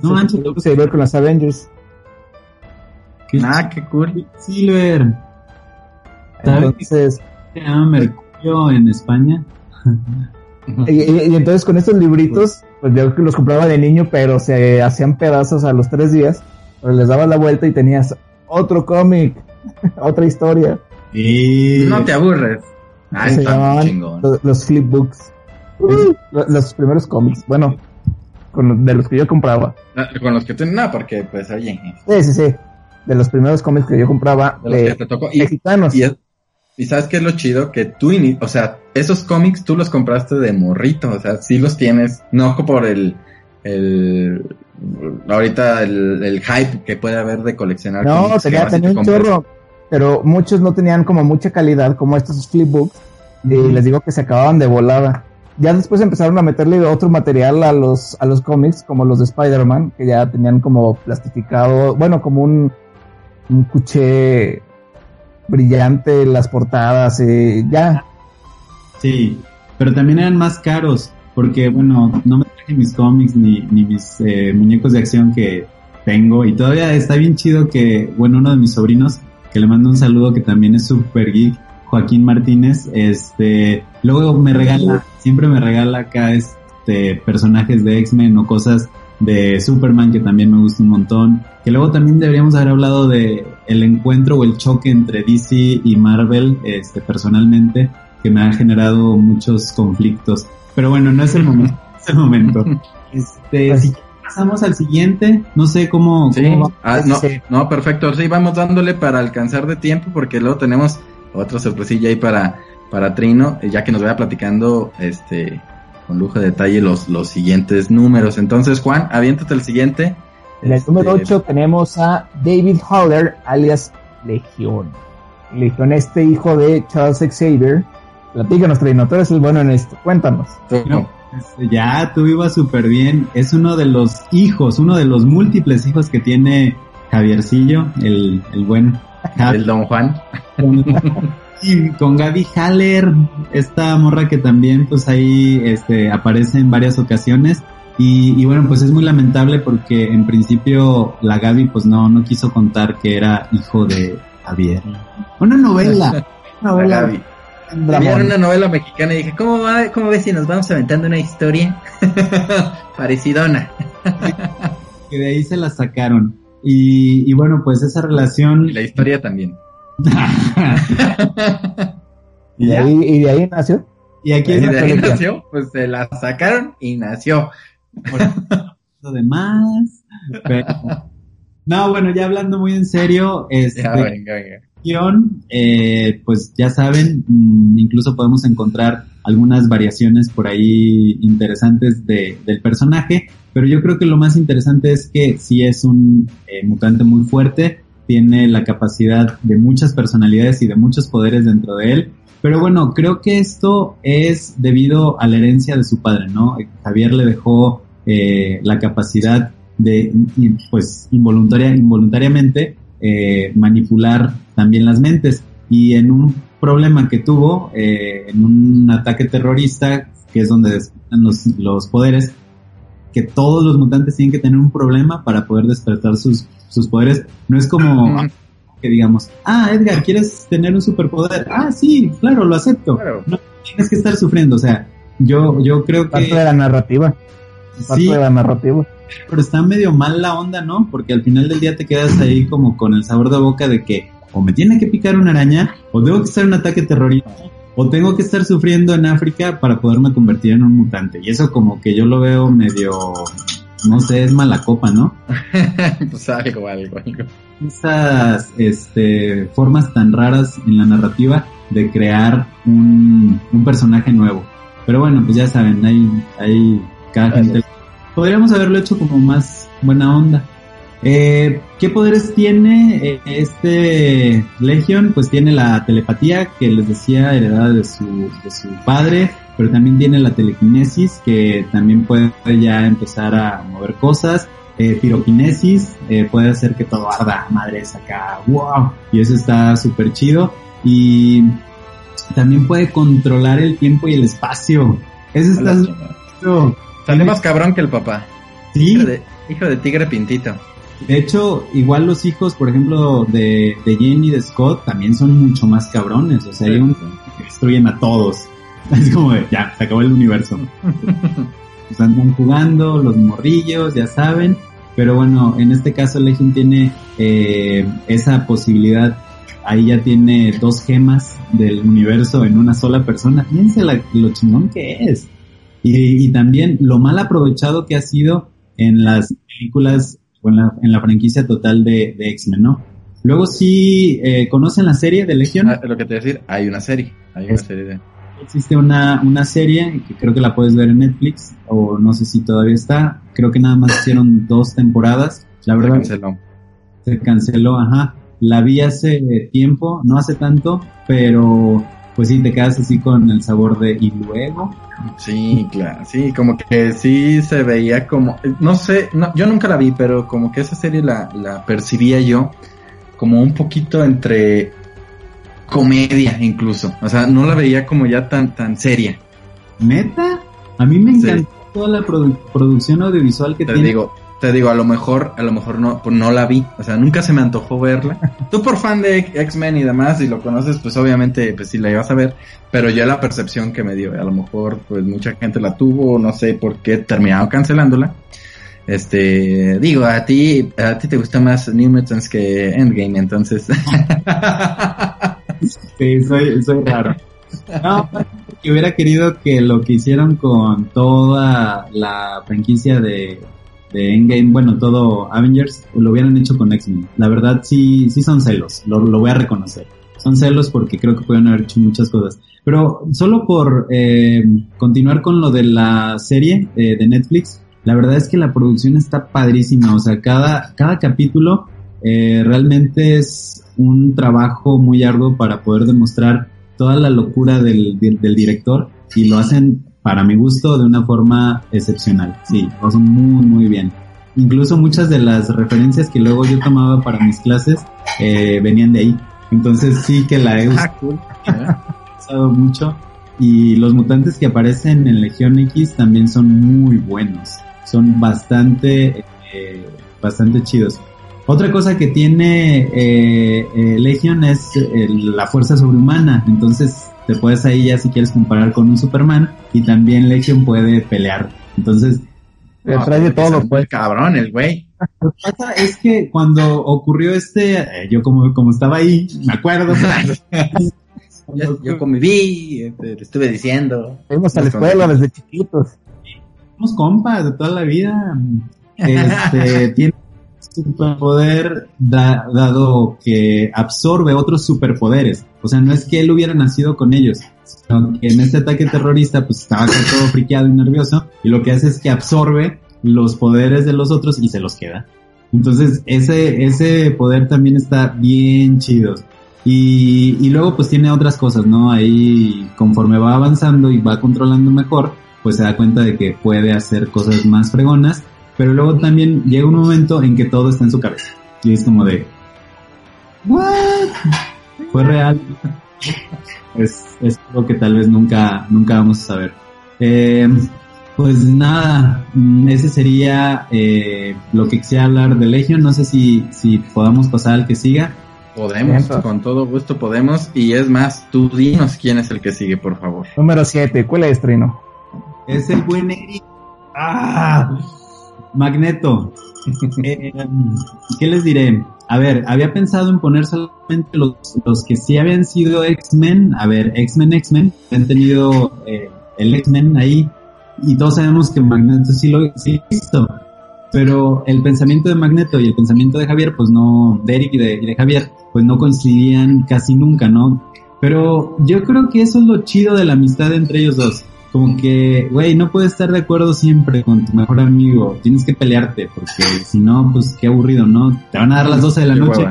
No manches. Se con las Avengers. ah, qué cool. Silver. Entonces... Se llama Mercurio en España y, entonces con estos libritos, pues yo que los compraba de niño, pero se hacían pedazos a los tres días, pero les dabas la vuelta y tenías otro cómic, otra historia. Y no te aburres. se llamaban los, flipbooks. los, primeros cómics, bueno, con, de los que yo compraba. Ah, con los que tú no, porque pues oye. Sí, sí, sí. De los primeros cómics que yo compraba de, mexicanos. Y sabes qué es lo chido? Que tú, o sea, esos cómics tú los compraste de morrito, o sea, sí los tienes, no por el, el, ahorita el, hype que puede haber de coleccionar. No, tenía, tenía un chorro, pero muchos no tenían como mucha calidad, como estos flipbooks, y les digo que se acababan de volada. Ya después empezaron a meterle otro material a los, a los cómics, como los de Spider-Man, que ya tenían como plastificado, bueno, como un, un cuché brillante las portadas, eh, ya. Sí, pero también eran más caros, porque bueno, no me traje mis cómics ni, ni mis eh, muñecos de acción que tengo y todavía está bien chido que, bueno, uno de mis sobrinos, que le mando un saludo que también es super geek, Joaquín Martínez, este, luego me regala, siempre me regala acá este personajes de X-Men o cosas de Superman que también me gusta un montón. Que luego también deberíamos haber hablado de el encuentro o el choque entre DC y Marvel, este, personalmente, que me ha generado muchos conflictos. Pero bueno, no es el momento. es el momento. Este, Pues- si pasamos al siguiente, no sé cómo, Sí, cómo va. ah, no, Sí. no, perfecto. Sí, vamos dándole para alcanzar de tiempo porque luego tenemos otra sorpresilla ahí para, para Trino, ya que nos vaya platicando este con lujo de detalle los, los siguientes números. Entonces, Juan, aviéntate el siguiente. En el Este, número 8 tenemos a David Haller, alias Legión. Legión, este hijo de Charles Xavier. Platícanos, Trino, tú eres el bueno en esto. Cuéntanos. No, este, ya, tú ibas súper bien. Es uno de los hijos, uno de los múltiples hijos que tiene Javiercillo, el, el buen Javi. El Don Juan. Y con Gaby Haller, esta morra que también pues ahí este, aparece en varias ocasiones. Y, y bueno, pues es muy lamentable porque en principio la Gaby pues no, no quiso contar que era hijo de Javier. Una novela. Una La novela. Gaby. Un Vi dramón. una novela mexicana y dije, ¿cómo va? ¿Cómo ves si nos vamos aventando una historia parecidona? Que de ahí se la sacaron. Y, y bueno, pues esa relación... Y la historia también. Y de ahí, y de ahí nació. y aquí es de ahí nació, pues se la sacaron y nació. lo demás. Pero- no, bueno, ya hablando muy en serio, este, Ya, venga, venga. guion, eh, pues ya saben, mm, incluso podemos encontrar algunas variaciones por ahí interesantes de, del personaje, pero yo creo que lo más interesante es que sí es un eh, mutante muy fuerte, tiene la capacidad de muchas personalidades y de muchos poderes dentro de él, pero bueno, creo que esto es debido a la herencia de su padre, ¿no? Javier le dejó eh, la capacidad de, pues, involuntaria, involuntariamente eh, manipular también las mentes. Y en un problema que tuvo, eh, en un ataque terrorista, que es donde despiertan los, los poderes, que todos los mutantes tienen que tener un problema para poder despertar sus, sus poderes. No es como. Que digamos, ah, Edgar, ¿quieres tener un superpoder? Ah, sí, claro, lo acepto. Claro. No tienes que estar sufriendo, o sea, yo, yo creo Parte de que la narrativa. Parte sí, de la narrativa. pero está medio mal la onda, ¿no? Porque al final del día te quedas ahí como con el sabor de boca de que o me tiene que picar una araña, o tengo que estar en un ataque terrorista, o tengo que estar sufriendo en África para poderme convertir en un mutante. Y eso como que yo lo veo medio, no sé, es mala copa, ¿no? pues algo, algo, algo. Esas este, formas tan raras en la narrativa de crear un, un personaje nuevo. Pero bueno, pues ya saben, hay, hay cada gente. Podríamos haberlo hecho como más buena onda. Eh, ¿Qué poderes tiene eh, este Legion? Pues tiene la telepatía que les decía heredada de su, de su padre, pero también tiene la telequinesis que también puede ya empezar a mover cosas. Eh, piroquinesis eh, puede hacer que todo arda, madres acá, wow, y eso está súper chido. Y también puede controlar el tiempo y el espacio. Eso está. Sale más cabrón que el papá. Sí, Hijo de, hijo de tigre pintito. De hecho, igual los hijos, por ejemplo, de, de Jane y de Scott también son mucho más cabrones. O sea, hay un que destruyen a todos. Es como de, ya, se acabó el universo. Pues andan jugando, los morrillos, ya saben. Pero bueno, en este caso Legion tiene eh, esa posibilidad. Ahí ya tiene dos gemas del universo en una sola persona. Fíjense la- lo chingón que es. Y, y también lo mal aprovechado que ha sido en las películas o en la, en la franquicia total de, de X-Men, ¿no? Luego sí, eh, ¿conocen la serie de Legion? Ah, lo que te voy a decir, hay una serie. Hay una serie de. Existe una, una serie que creo que la puedes ver en Netflix, o no sé si todavía está. Creo que nada más hicieron dos temporadas. La Se verdad, canceló. se canceló, ajá. La vi hace tiempo, no hace tanto, pero pues sí, te quedas así con el sabor de y luego. Sí, claro, sí, como que sí se veía como, no sé, no, yo nunca la vi, pero como que esa serie la, la percibía yo como un poquito entre comedia incluso, o sea, no la veía como ya tan, tan seria, ¿Meta? A mí me Sí. encantó toda la produ- producción audiovisual que te tiene. digo, te digo, a lo mejor, a lo mejor no, pues no la vi, o sea, nunca se me antojó verla. Tú por fan de X-Men y demás, y lo conoces, pues obviamente, pues sí la ibas a ver, pero ya la percepción que me dio, a lo mejor, pues mucha gente la tuvo, no sé por qué terminaron cancelándola. Este, digo, a ti, a ti te gusta más New Mutants que Endgame, entonces. Sí, soy, soy raro. No, que hubiera querido que lo que hicieron con toda la franquicia de, de Endgame, bueno, todo Avengers, lo hubieran hecho con X-Men. La verdad sí, sí son celos, lo, lo voy a reconocer. Son celos porque creo que pueden haber hecho muchas cosas. Pero solo por eh, continuar con lo de la serie eh, de Netflix, la verdad es que la producción está padrísima. O sea, cada, cada capítulo eh, realmente es un trabajo muy arduo para poder demostrar toda la locura del, del, del director y lo hacen, para mi gusto, de una forma excepcional. Sí, lo hacen muy, muy bien. Incluso muchas de las referencias que luego yo tomaba para mis clases eh, venían de ahí. Entonces sí que la he usado, usado mucho. Y los mutantes que aparecen en Legión X también son muy buenos. Son bastante, eh, bastante chidos. Otra cosa que tiene eh, eh, Legion es eh, la fuerza sobrehumana. Entonces te puedes ahí ya si quieres comparar con un Superman. Y también Legion puede pelear. Entonces no, trae de todo, pues. Cabrón, el güey. Lo que pasa es que cuando ocurrió este, eh, yo como, como estaba ahí, me acuerdo. yo, yo conviví, este, te estuve diciendo. Fuimos a la escuela desde chiquitos. Somos compas de toda la vida. Este, tiene superpoder da, dado que absorbe otros superpoderes. O sea, no es que él hubiera nacido con ellos, sino que en este ataque terrorista pues estaba todo friqueado y nervioso y lo que hace es que absorbe los poderes de los otros y se los queda. Entonces ese, ese poder también está bien chido. Y, y luego pues tiene otras cosas, ¿no? Ahí conforme va avanzando y va controlando mejor, pues se da cuenta de que puede hacer cosas más fregonas pero luego también llega un momento en que todo está en su cabeza. Y es como de, ¿what? Fue real. es, es algo que tal vez nunca, nunca vamos a saber. Eh, pues nada, ese sería eh, lo que quisiera hablar de Legion. No sé si, si podamos pasar al que siga. Podemos, con todo gusto podemos. Y es más, tú dinos quién es el que sigue, por favor. Número 7, ¿cuál es, Trino? Es el buen Eric. ¡Ah! Magneto. Eh, ¿Qué les diré? A ver, había pensado en poner solamente los, los que sí habían sido X-Men. A ver, X-Men, X-Men. Han tenido eh, el X-Men ahí. Y todos sabemos que Magneto sí lo sí hizo. Pero el pensamiento de Magneto y el pensamiento de Javier, pues no, de Eric y de, y de Javier, pues no coincidían casi nunca, ¿no? Pero yo creo que eso es lo chido de la amistad entre ellos dos como que, güey, no puedes estar de acuerdo siempre con tu mejor amigo, tienes que pelearte, porque si no, pues qué aburrido, ¿no? Te van a dar las 12 de la noche,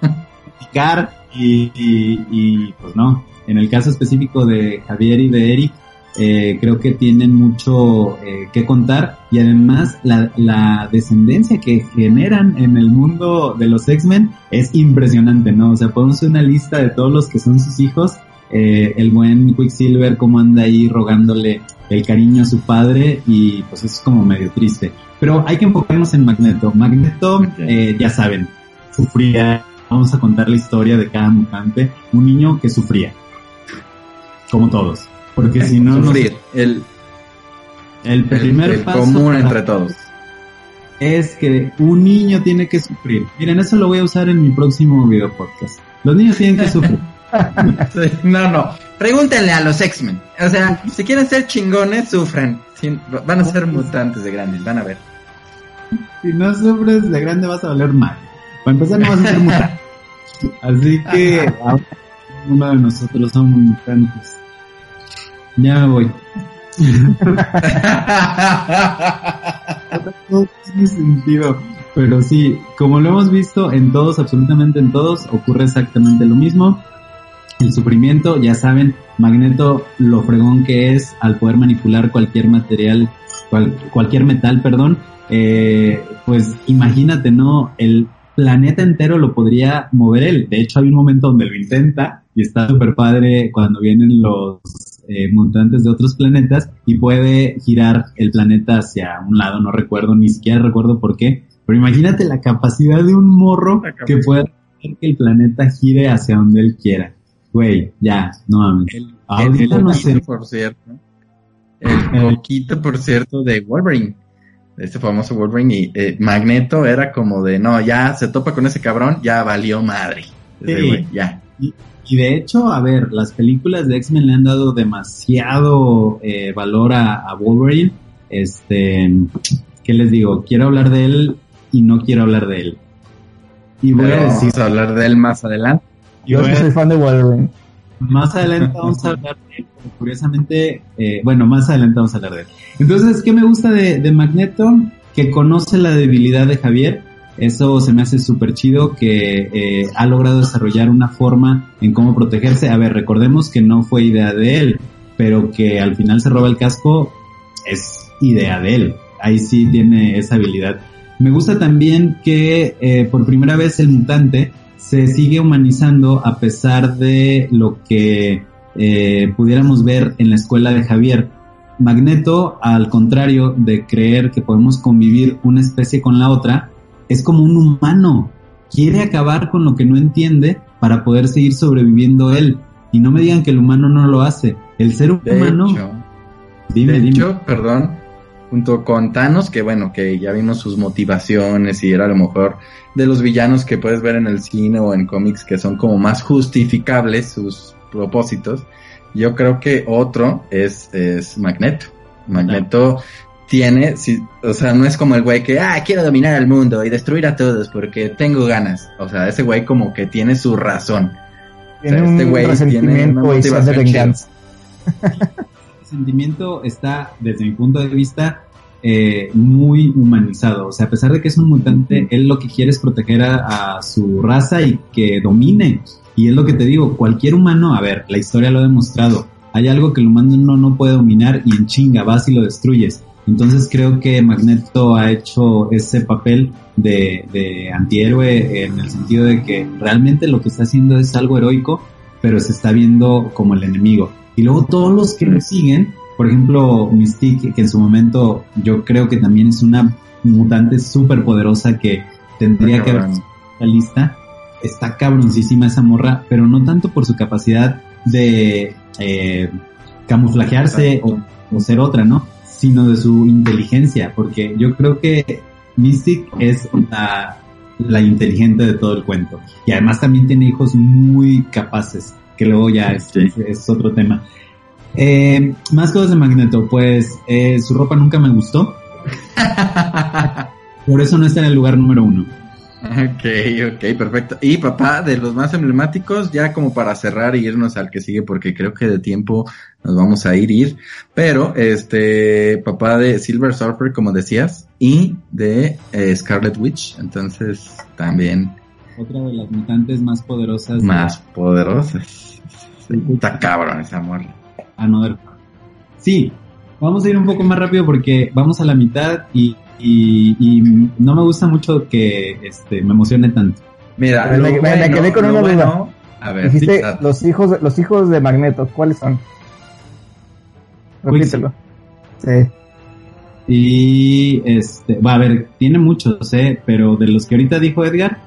platicar y, y, y, pues no. En el caso específico de Javier y de Eric, eh, creo que tienen mucho eh, que contar y además la, la descendencia que generan en el mundo de los X-Men es impresionante, ¿no? O sea, podemos hacer una lista de todos los que son sus hijos eh, el buen Quicksilver como anda ahí rogándole el cariño a su padre y pues es como medio triste. Pero hay que enfocarnos en Magneto. Magneto, eh, ya saben, sufría, vamos a contar la historia de cada mutante, un niño que sufría, como todos. Porque si no... Sufrir, el, el primer el, el paso común entre todos. Es que un niño tiene que sufrir. Miren, eso lo voy a usar en mi próximo video podcast. Los niños tienen que sufrir. no, no. Pregúntenle a los X-Men. O sea, si quieren ser chingones, sufran. Van a ser mutantes de grandes, van a ver. Si no sufres de grande vas a valer mal. Para empezar no vas a ser mutante. Así que uno de nosotros somos mutantes. Ya me voy. no tiene sentido. Pero sí, como lo hemos visto en todos, absolutamente en todos, ocurre exactamente lo mismo el sufrimiento, ya saben, Magneto lo fregón que es al poder manipular cualquier material, cual, cualquier metal, perdón, eh, pues imagínate, ¿no? El planeta entero lo podría mover él. De hecho, hay un momento donde lo intenta y está súper padre cuando vienen los eh, mutantes de otros planetas y puede girar el planeta hacia un lado, no recuerdo, ni siquiera recuerdo por qué, pero imagínate la capacidad de un morro que puede hacer que el planeta gire hacia donde él quiera. Güey, ya, no mames. El, el no sé. por cierto. El poquito, por cierto, de Wolverine. Este famoso Wolverine. Y eh, Magneto era como de, no, ya se topa con ese cabrón, ya valió madre. Sí. Wey, ya. Y, Y de hecho, a ver, las películas de X-Men le han dado demasiado eh, valor a, a Wolverine. Este, ¿qué les digo? Quiero hablar de él y no quiero hablar de él. Y voy a decir a hablar de él más adelante. Yo es que soy fan de Wolverine. Más adelante vamos a hablar de él, curiosamente, eh, bueno, más adelante vamos a hablar de él. Entonces, ¿qué me gusta de, de Magneto? Que conoce la debilidad de Javier. Eso se me hace súper chido que eh, ha logrado desarrollar una forma en cómo protegerse. A ver, recordemos que no fue idea de él, pero que al final se roba el casco es idea de él. Ahí sí tiene esa habilidad. Me gusta también que eh, por primera vez el mutante se sigue humanizando a pesar de lo que eh, pudiéramos ver en la escuela de Javier. Magneto, al contrario de creer que podemos convivir una especie con la otra, es como un humano. Quiere acabar con lo que no entiende para poder seguir sobreviviendo él. Y no me digan que el humano no lo hace. El ser De humano... hecho, dime, de dime. hecho, perdón, junto con Thanos, que bueno, que ya vimos sus motivaciones y era a lo mejor de los villanos que puedes ver en el cine o en cómics que son como más justificables sus propósitos. Yo creo que otro es, es Magneto. Magneto tiene, sí, o sea, no es como el güey que, ah, quiero dominar el mundo y destruir a todos porque tengo ganas. O sea, ese güey como que tiene su razón. Tiene sea, este güey tiene una de motivación venganza. El sentimiento está, desde mi punto de vista, eh, muy humanizado. O sea, a pesar de que es un mutante, él lo que quiere es proteger a, a su raza y que domine. Y es lo que te digo, cualquier humano, a ver, la historia lo ha demostrado. Hay algo que el humano no, no puede dominar y en chinga vas y lo destruyes. Entonces creo que Magneto ha hecho ese papel de, de antihéroe en el sentido de que realmente lo que está haciendo es algo heroico, pero se está viendo como el enemigo. Y luego todos los que le siguen, por ejemplo, Mystique, que en su momento yo creo que también es una mutante súper poderosa que tendría que haber la lista. Está cabroncísima esa morra, pero no tanto por su capacidad de eh, camuflajearse o, o ser otra, ¿no? Sino de su inteligencia, porque yo creo que Mystic es la, la inteligente de todo el cuento. Y además también tiene hijos muy capaces, que luego ya es, Sí. es otro tema. Eh, más cosas de Magneto, pues eh, su ropa nunca me gustó, por eso no está en el lugar número uno. Ok, ok, perfecto. Y papá, de los más emblemáticos, ya como para cerrar y irnos al que sigue, porque creo que de tiempo nos vamos a ir, ir. Pero, este, papá de Silver Surfer, como decías, y de eh, Scarlet Witch, entonces también Otra de las mutantes más poderosas. de- más poderosas. Está cabrón esa morra. Another. Sí, vamos a ir un poco más rápido porque vamos a la mitad y, y, y no me gusta mucho que este, me emocione tanto. Mira, Me- quedé con una duda. bueno- A ver, Dijiste sí, los hijos, de- los hijos de Magneto, ¿cuáles son? Repítelo. Sí. Y este, va a ver, tiene muchos, eh, pero de los que ahorita dijo Edgar,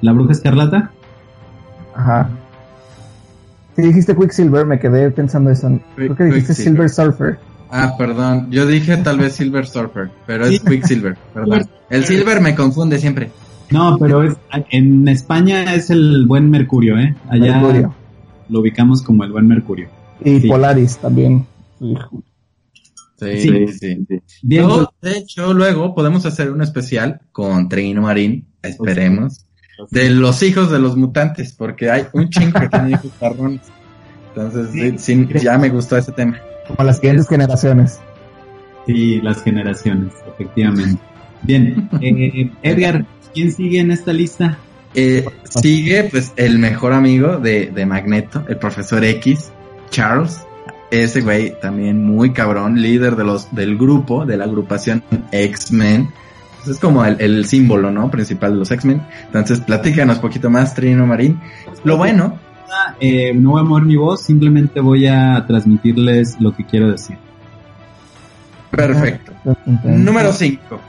la bruja escarlata, Ajá. Si dijiste Quicksilver, me quedé pensando eso. Creo que dijiste. Silver Surfer. Ah, perdón. Yo dije tal vez Silver Surfer, pero es. Quicksilver, perdón. El Silver me confunde siempre. no, pero es, en España es el buen Mercurio, eh, allá Mercurio. lo ubicamos como el buen Mercurio. Y Sí. Polaris también. Sí, Sí. sí, sí. Bien, Yo, de hecho, luego podemos hacer un especial con Trino Marín, esperemos, de los hijos de los mutantes, porque hay un chingo que tiene hijos carrones. Entonces, sí, sí, ya me gustó ese tema. Como las siguientes generaciones. Sí, las generaciones, efectivamente. Bien, eh, Edgar, ¿quién sigue en esta lista? Eh, sigue, pues, el mejor amigo de, de Magneto, el profesor X, Charles. Ese güey también muy cabrón, líder de los, del grupo, de la agrupación X-Men. Pues es como el, el símbolo, ¿no? Principal de los X-Men. Entonces, platícanos poquito más, Trino Marín. Lo bueno, Eh, no voy a mover mi voz, simplemente voy a transmitirles lo que quiero decir. perfecto. Número 5.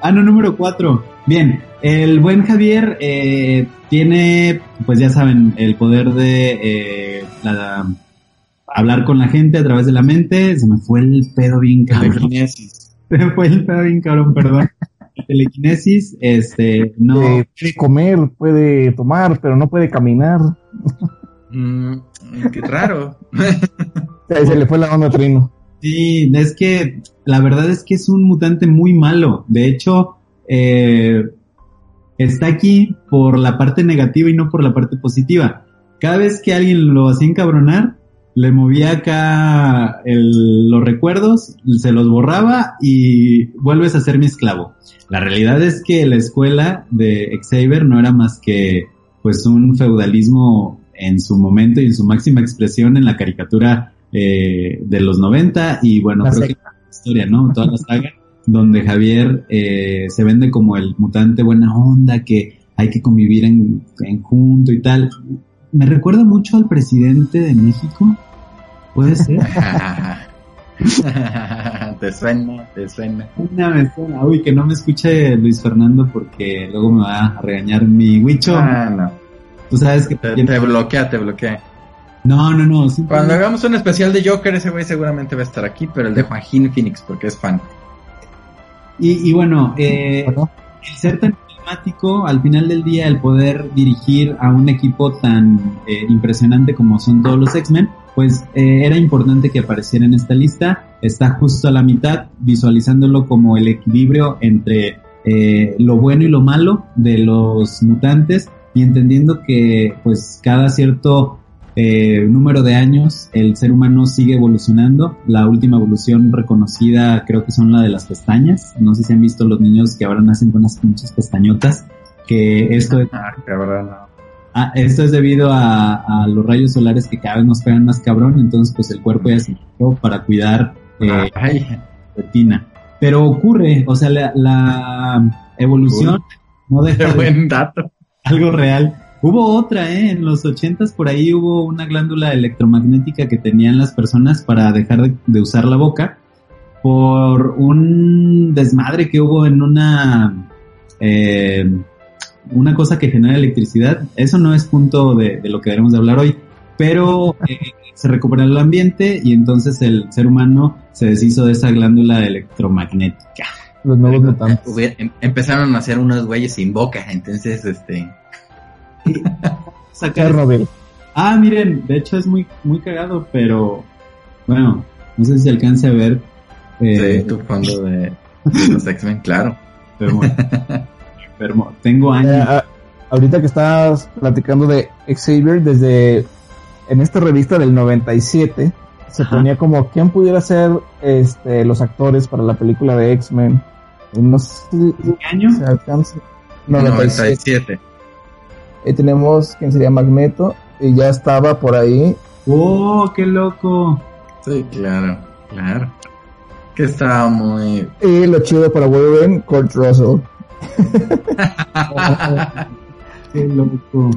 Ah, no, número cuatro. Bien, el buen Javier eh, tiene, pues ya saben, el poder de eh, la- hablar con la gente a través de la mente. Se me fue el pedo bien cabrón. Se me fue el pedo bien cabrón, perdón. telequinesis, este, no. Eh, puede comer, puede tomar, pero no puede caminar. Mm, qué raro. Se, se le fue la onda a Trino. Sí, es que la verdad es que es un mutante muy malo. De hecho, eh, está aquí por la parte negativa y no por la parte positiva. Cada vez que alguien lo hacía encabronar, le movía acá el- los recuerdos, se los borraba y vuelves a ser mi esclavo. La realidad es que la escuela de Xavier no era más que pues un feudalismo en su momento y en su máxima expresión en la caricatura eh, de los 90 y bueno, La creo que la historia, ¿no? Toda la saga donde Javier eh, se vende como el mutante buena onda que hay que convivir en, en junto y tal. Me recuerda mucho al presidente de México. ¿Puede ser? te suena, te suena. Una me suena. Uy, que no me escuche Luis Fernando porque luego me va a regañar mi Huicho. Ah, no. Tú sabes que... Te, te bloquea, te bloquea. No, no, no. simplemente- Cuando hagamos un especial de Joker, ese güey seguramente va a estar aquí, pero el de Joaquín Phoenix, porque es fan. Y, y bueno, eh, el ser tan al final del día, el poder dirigir a un equipo tan eh, impresionante como son todos los X-Men, pues eh, era importante que apareciera en esta lista. Está justo a la mitad, visualizándolo como el equilibrio entre eh, lo bueno y lo malo de los mutantes y entendiendo que pues cada cierto eh, número de años el ser humano sigue evolucionando. La última evolución reconocida creo que son la de las pestañas. No sé si han visto los niños que ahora nacen con unas pinches pestañotas. Que esto es, Ah, cabrón, no. ah, esto es debido a, a los rayos solares que cada vez nos pegan más cabrón. Entonces pues el cuerpo ya se para cuidar eh, Ay, la retina. Pero ocurre, o sea, la, la evolución no deja de buen dato. algo real. Hubo otra, ¿eh? En los ochentas por ahí hubo una glándula electromagnética que tenían las personas para dejar de, de usar la boca por un desmadre que hubo en una eh, una cosa que genera electricidad. Eso no es punto de, de lo que debemos de hablar hoy, pero eh, se recuperó el ambiente y entonces el ser humano se deshizo de esa glándula electromagnética. los nuevos mutantes. Em- empezaron a hacer unos güeyes sin boca, entonces, este... Sacar Chernobyl. Ah, miren, de hecho es muy, muy cagado, pero bueno, no sé si alcance a ver. Eh, Sí, tu fondo de, de los X-Men, claro. enfermo. Enfermo. Tengo Eh, años. ah, ahorita que estás platicando de Xavier, desde en esta revista del 97 se Ajá. ponía como quién pudiera ser este, los actores para la película de X-Men. No sé si ¿Qué año? se alcanza. 97. 97. Ahí tenemos quién sería Magneto y ya estaba por ahí. ¡Oh, qué loco! Sí, claro, claro. Que estaba muy... Y lo chido para Wolverine, Kurt Russell. ¡Qué loco!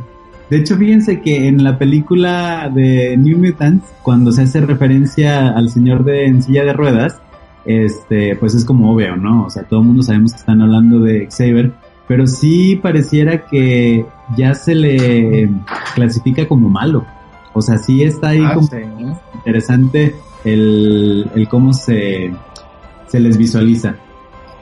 De hecho, fíjense que en la película de New Mutants, cuando se hace referencia al señor de en silla de ruedas, este, pues es como obvio, ¿no? O sea, todo el mundo sabemos que están hablando de Xavier, pero sí pareciera que ya se le clasifica como malo. O sea, sí está ahí Ah, como sí. interesante el, el cómo se, se les visualiza.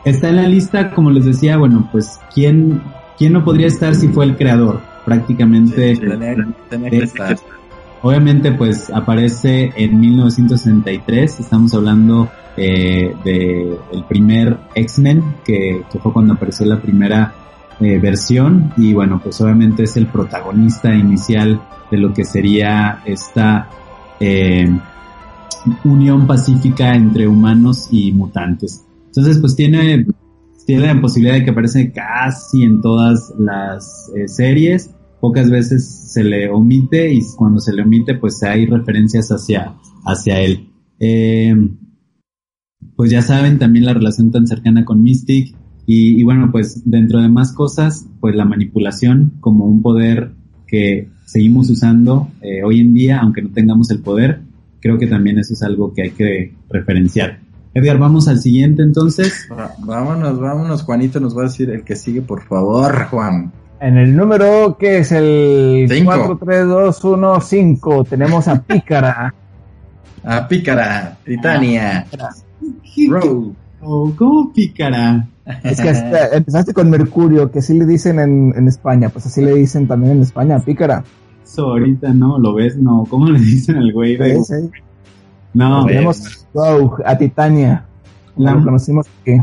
Está en la lista, como les decía, bueno, pues, ¿quién, quién no podría estar si fue el creador? Prácticamente. Sí, tenía- tenía que estar. Obviamente, pues aparece en 1963. Estamos hablando eh, de el primer X-Men, que, que fue cuando apareció la primera eh, versión. Y bueno, pues obviamente es el protagonista inicial de lo que sería esta eh, unión pacífica entre humanos y mutantes. Entonces, pues tiene, tiene la posibilidad de que aparece casi en todas las eh, series pocas veces se le omite y cuando se le omite pues hay referencias hacia, hacia él. Eh, pues ya saben también la relación tan cercana con Mystic y, y, bueno pues dentro de más cosas pues la manipulación como un poder que seguimos usando eh, hoy en día aunque no tengamos el poder creo que también eso es algo que hay que referenciar. Edgar, vamos al siguiente entonces. Vámonos, vámonos, Juanito nos va a decir el que sigue, por favor, Juan. En el número que es el Cinco. 4, 3, 2, 1, 5, tenemos a Pícara. A Pícara, Titania, Rogue. Oh, ¿Cómo pícara? Es que hasta empezaste con Mercurio, que así le dicen en, en España, pues así le dicen también en España, pícara. Eso ahorita no, ¿lo ves? No, ¿cómo le dicen al güey? de- Sí, sí. No, Tenemos a Titania. La- La conocimos aquí.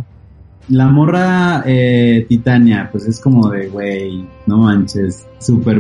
La morra eh, Titania, pues es como de, güey, no manches,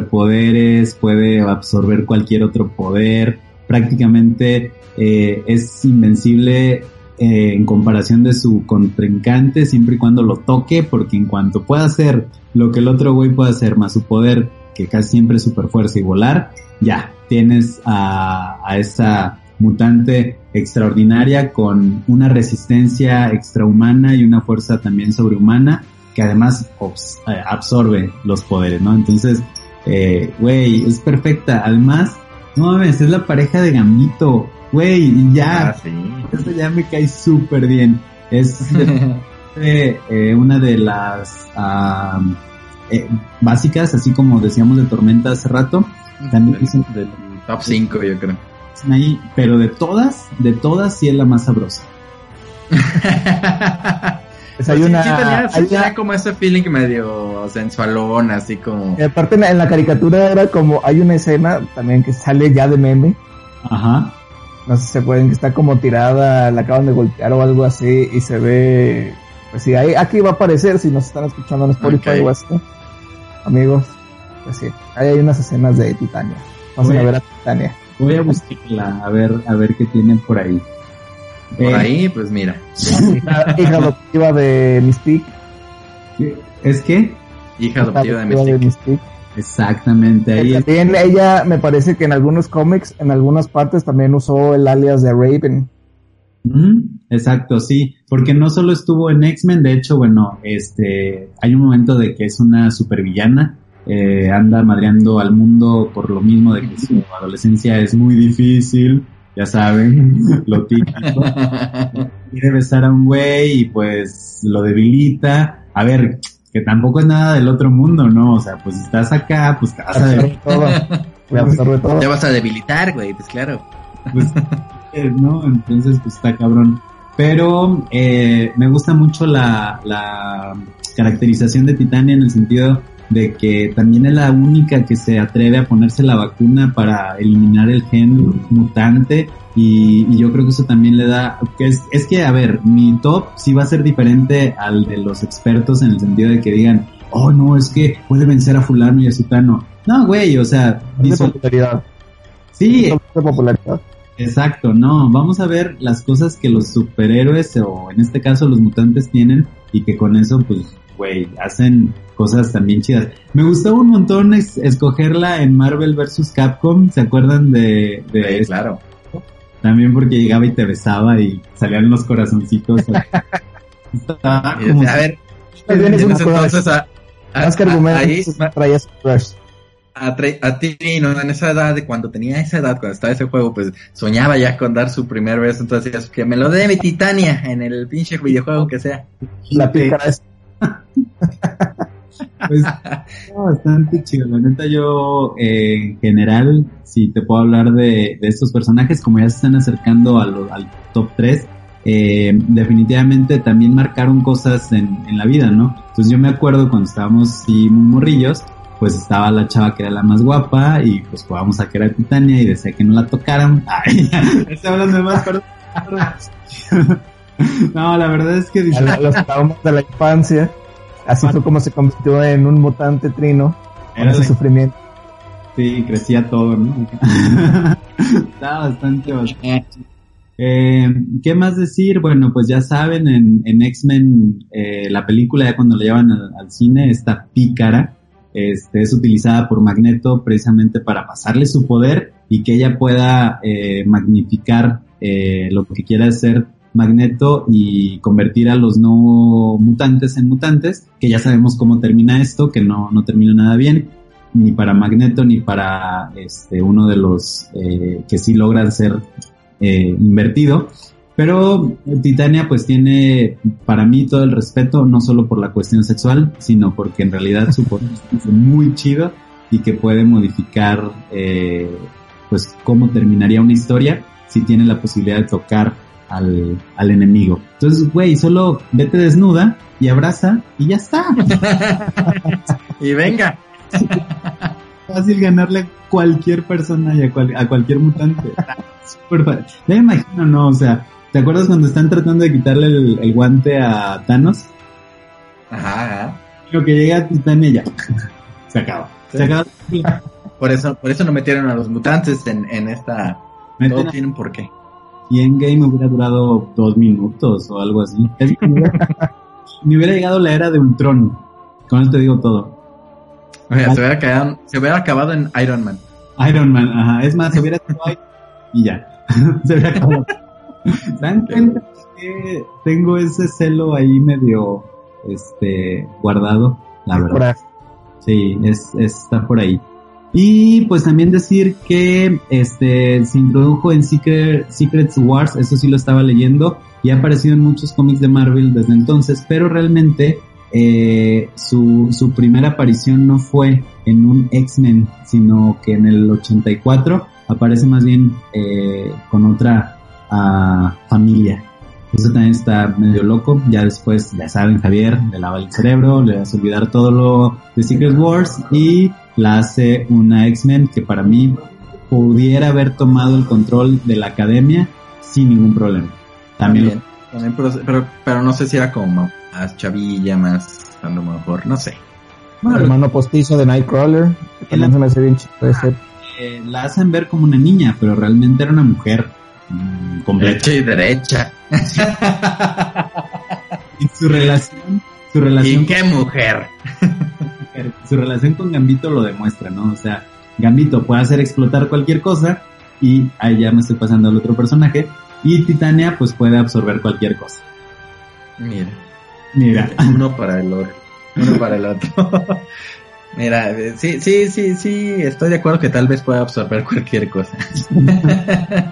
superpoderes, puede absorber cualquier otro poder, prácticamente eh, es invencible eh, en comparación de su contrincante siempre y cuando lo toque, porque en cuanto pueda hacer lo que el otro güey puede hacer, más su poder, que casi siempre es super fuerza y volar, ya, tienes a, a esa mutante extraordinaria con una resistencia extrahumana y una fuerza también sobrehumana que además eh, absorbe los poderes, ¿no? Entonces, eh, güey, es perfecta. Además, no mames, es la pareja de Gambito, güey, ya, Ah, sí. eso ya me cae súper bien. Es de- eh, una de las eh, básicas, así como decíamos de Tormenta hace rato, También Del- dicen- del top 5, yo creo. ahí, pero de todas, de todas sí es la más sabrosa. Pues hay Sí, una, sí tenía, sí hay tenía una- como ese feeling medio sensualón, así como... y aparte en la, en la caricatura era como, hay una escena también que sale ya de meme, Ajá. No sé si se acuerdan que está como tirada, la acaban de golpear o algo así y se ve, pues sí, ahí, aquí va a aparecer si nos están escuchando en Spotify Ok. o así, amigos, pues sí, ahí hay unas escenas de Titania, vamos a ver a Titania. Voy a buscarla, a ver, a ver qué tienen por ahí. Por Eh, ahí, pues mira. hija, hija adoptiva de Mystique, ¿Es que? Hija adoptiva de adoptiva Mystique. Mystique. Exactamente, ahí es- También ella, me parece que en algunos cómics, en algunas partes también usó el alias de Raven. Exacto, sí, porque no solo estuvo en X-Men, de hecho, bueno, este, hay un momento de que es una supervillana, eh, anda madreando al mundo por lo mismo de que su adolescencia es muy difícil, ya saben, lo típico, quiere besar a un güey y pues lo debilita, a ver, que tampoco es nada del otro mundo, ¿no? O sea, pues si estás acá, pues te vas a absorbe todo. Te vas a debilitar, güey, pues claro. pues, eh, ¿no? Entonces, pues está cabrón. Pero eh, me gusta mucho la, la caracterización de Titania en el sentido de que también es la única que se atreve a ponerse la vacuna para eliminar el gen mutante y, y yo creo que eso también le da, que es, es que a ver, mi top sí va a ser diferente al de los expertos en el sentido de que digan, oh no, es que puede vencer a fulano y a sutano. No, güey, o sea, Es de visual- popularidad. sí, Es de popularidad. Exacto, no, vamos a ver las cosas que los superhéroes o en este caso los mutantes tienen y que con eso pues, güey, hacen cosas también chidas. Me gustó un montón es- escogerla en Marvel vs. Capcom, ¿se acuerdan de, de Sí, eso? claro. También porque llegaba y te besaba y salían los corazoncitos. Estaba como- a ver, una entonces a, a- Más que a- argumentos, ahí, traía su crush. a, tra- a ti, ¿no? En esa edad, de cuando tenía esa edad, cuando estaba ese juego, pues soñaba ya con dar su primer beso, entonces que me lo dé mi Titania en el pinche videojuego que sea. La pícara es Pues, no, bastante chido. La neta, yo, eh, en general, si te puedo hablar de, de estos personajes, como ya se están acercando a lo- al top 3, eh, definitivamente también marcaron cosas en, en la vida, ¿no? Entonces yo me acuerdo cuando estábamos sí, muy morrillos, pues estaba la chava que era la más guapa y pues jugábamos a que era Titania y decía que no la tocaran. Ay, estoy hablando de más, perdón. No, la verdad es que los traumas de la infancia. Así fue como se convirtió en un mutante trino. Con Era ese sufrimiento. Sí, crecía todo, ¿no? Está bastante, bastante. Eh, ¿Qué más decir? Bueno, pues ya saben, en, en X-Men, eh, la película, ya cuando la llevan al, al cine, esta pícara este, es utilizada por Magneto precisamente para pasarle su poder y que ella pueda eh, magnificar eh, lo que quiera hacer Magneto y convertir a los no mutantes en mutantes, que ya sabemos cómo termina esto, que no, no termina nada bien, ni para Magneto ni para este uno de los eh, que sí logran ser eh, invertido. Pero Titania pues tiene para mí todo el respeto, no solo por la cuestión sexual, sino porque en realidad su poder es muy chido y que puede modificar eh, pues cómo terminaría una historia si tiene la posibilidad de tocar al, al enemigo. Entonces, güey, solo vete desnuda y abraza y ya está. y venga. Fácil ganarle a cualquier persona y a, cual, a cualquier mutante. Súper fácil. Ya me imagino, ¿no? O sea, ¿te acuerdas cuando están tratando de quitarle el, el guante a Thanos? Ajá, ajá. Lo que llega a Titania ya. Se acaba. Sí. Se acaba. Por eso, por eso no metieron a los mutantes en, en esta. Meten Todo a- tiene un porqué. Y en game hubiera durado dos minutos o algo así. Es que me, hubiera, me hubiera llegado la era de Ultron. Con eso te digo todo. O sea, se hubiera, quedado, se hubiera acabado en Iron Man. Iron Man, ajá. Es más, se hubiera Man y ya. se hubiera acabado. ¿Se dan cuenta que tengo ese celo ahí medio este guardado? La verdad. Sí, es, está por ahí. Y pues también decir que este se introdujo en Secret, Wars, eso sí lo estaba leyendo, y ha aparecido en muchos cómics de Marvel desde entonces, pero realmente eh, su, su primera aparición no fue en un X-Men, sino que en el 84 aparece más bien eh, con otra ah, familia. Eso también está medio loco. Ya después, ya saben, Javier le lava el cerebro, le hace olvidar todo lo de Secret Wars y la hace una X-Men que para mí pudiera haber tomado el control de la academia sin ningún problema. También, lo- También, pero, pero, pero no sé si era como más chavilla, más a lo mejor, no sé. bueno, lo- hermano postizo de Nightcrawler, que también se me hace bien chido ese. eh, la hacen ver como una niña, pero realmente era una mujer mm, completa. Derecha y derecha. Y su relación, su relación ¿Y qué mujer? Su relación con Gambito lo demuestra, ¿no? O sea, Gambito puede hacer explotar cualquier cosa y ahí ya me estoy pasando al otro personaje y Titania pues puede absorber cualquier cosa. Mira, Mira, uno para el otro. Uno para el otro. Mira, eh, sí, sí, sí, sí, estoy de acuerdo que tal vez pueda absorber cualquier cosa.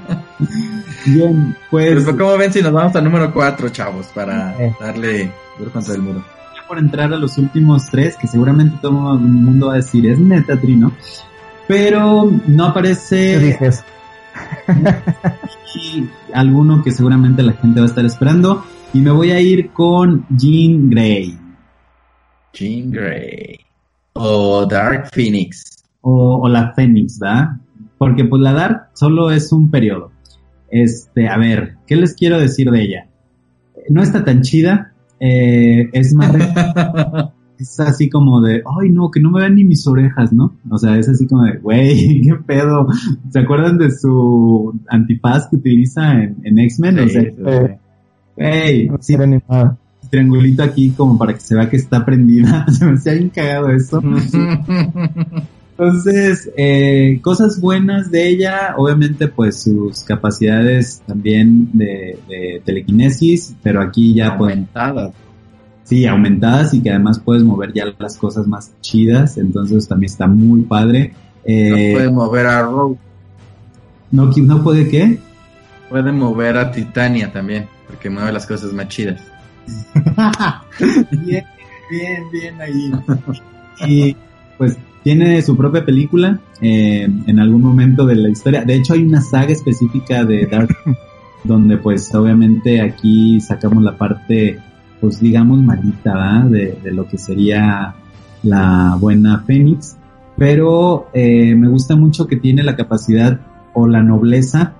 bien, pues Pero ¿cómo ven si nos vamos al número 4, chavos? Para Eh. darle duro contra el muro. Por entrar a los últimos tres, que seguramente todo el mundo va a decir es neta Trino, pero no ¿Qué aparece dices? y alguno que seguramente la gente va a estar esperando y me voy a ir con Jean Grey. Jean Grey. O Dark Phoenix. o, o la Fénix, ¿verdad? Porque pues la Dark solo es un periodo. Este, a ver, ¿qué les quiero decir de ella? No está tan chida, eh, es más, es así como de, ay no, que no me vean ni mis orejas, ¿no? O sea, es así como de, güey, qué pedo. ¿Se acuerdan de su antifaz que utiliza en, en X-Men? o sea, Sí, sí, sí. sí, triangulito aquí como para que se vea que está prendida. Se me hacía bien cagado eso. Entonces, eh, cosas buenas de ella, obviamente pues sus capacidades también de, de telequinesis, pero aquí ya Aumentadas. sí, aumentadas y que además puedes mover ya las cosas más chidas, entonces también está muy padre. Eh, No puede mover a Rogue. no, no puede qué? Puede mover a Titania también. Porque mueve las cosas más chidas. bien, bien, bien ahí. Y pues tiene su propia película eh, en algún momento de la historia. De hecho hay una saga específica de Dark donde pues obviamente aquí sacamos la parte pues digamos malita ¿verdad? de, de lo que sería la buena Fénix. Pero eh, me gusta mucho que tiene la capacidad o la nobleza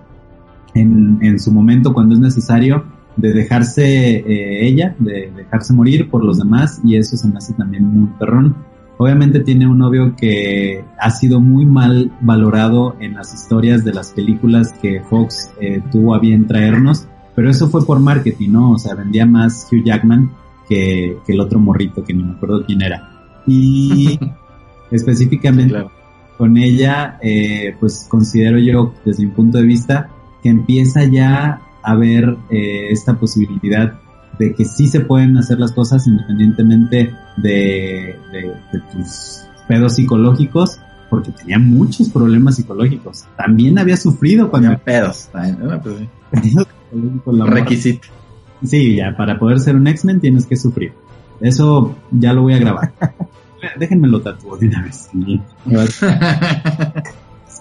en, en su momento cuando es necesario de dejarse eh, ella, de dejarse morir por los demás y eso se me hace también muy perrón. Obviamente tiene un novio que ha sido muy mal valorado en las historias de las películas que Fox eh, tuvo a bien traernos, pero eso fue por marketing, ¿no? O sea, vendía más Hugh Jackman que, que el otro morrito que ni me acuerdo quién era. Y específicamente Claro. con ella, eh, pues considero yo, desde mi punto de vista, que empieza ya a ver eh, esta posibilidad de que sí se pueden hacer las cosas independientemente de, de- de tus pedos psicológicos, porque tenía muchos problemas psicológicos. También había sufrido cuando Con pedos. Ay, no, pues sí. Requisito. Sí, ya para poder ser un X-Men tienes que sufrir. Eso ya lo voy a grabar. Déjenmelo tatuo de una vez.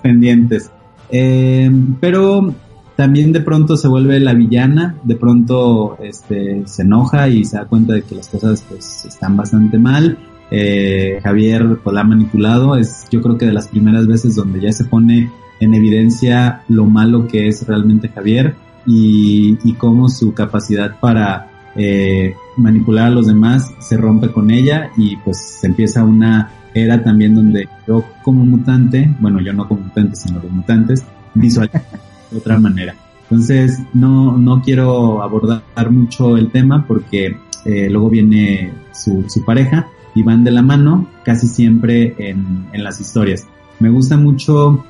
pendientes. Eh, pero también de pronto se vuelve la villana, de pronto este, se enoja y se da cuenta de que las cosas pues están bastante mal. Eh, Javier pues la ha manipulado, es yo creo que de las primeras veces donde ya se pone en evidencia lo malo que es realmente Javier y, y cómo su capacidad para eh, manipular a los demás se rompe con ella y pues se empieza una era también donde yo como mutante, bueno yo no como mutante sino los mutantes, visual de otra manera. Entonces, no, no quiero abordar mucho el tema porque eh, luego viene su, su, pareja y van de la mano casi siempre en, en las historias. Me gusta mucho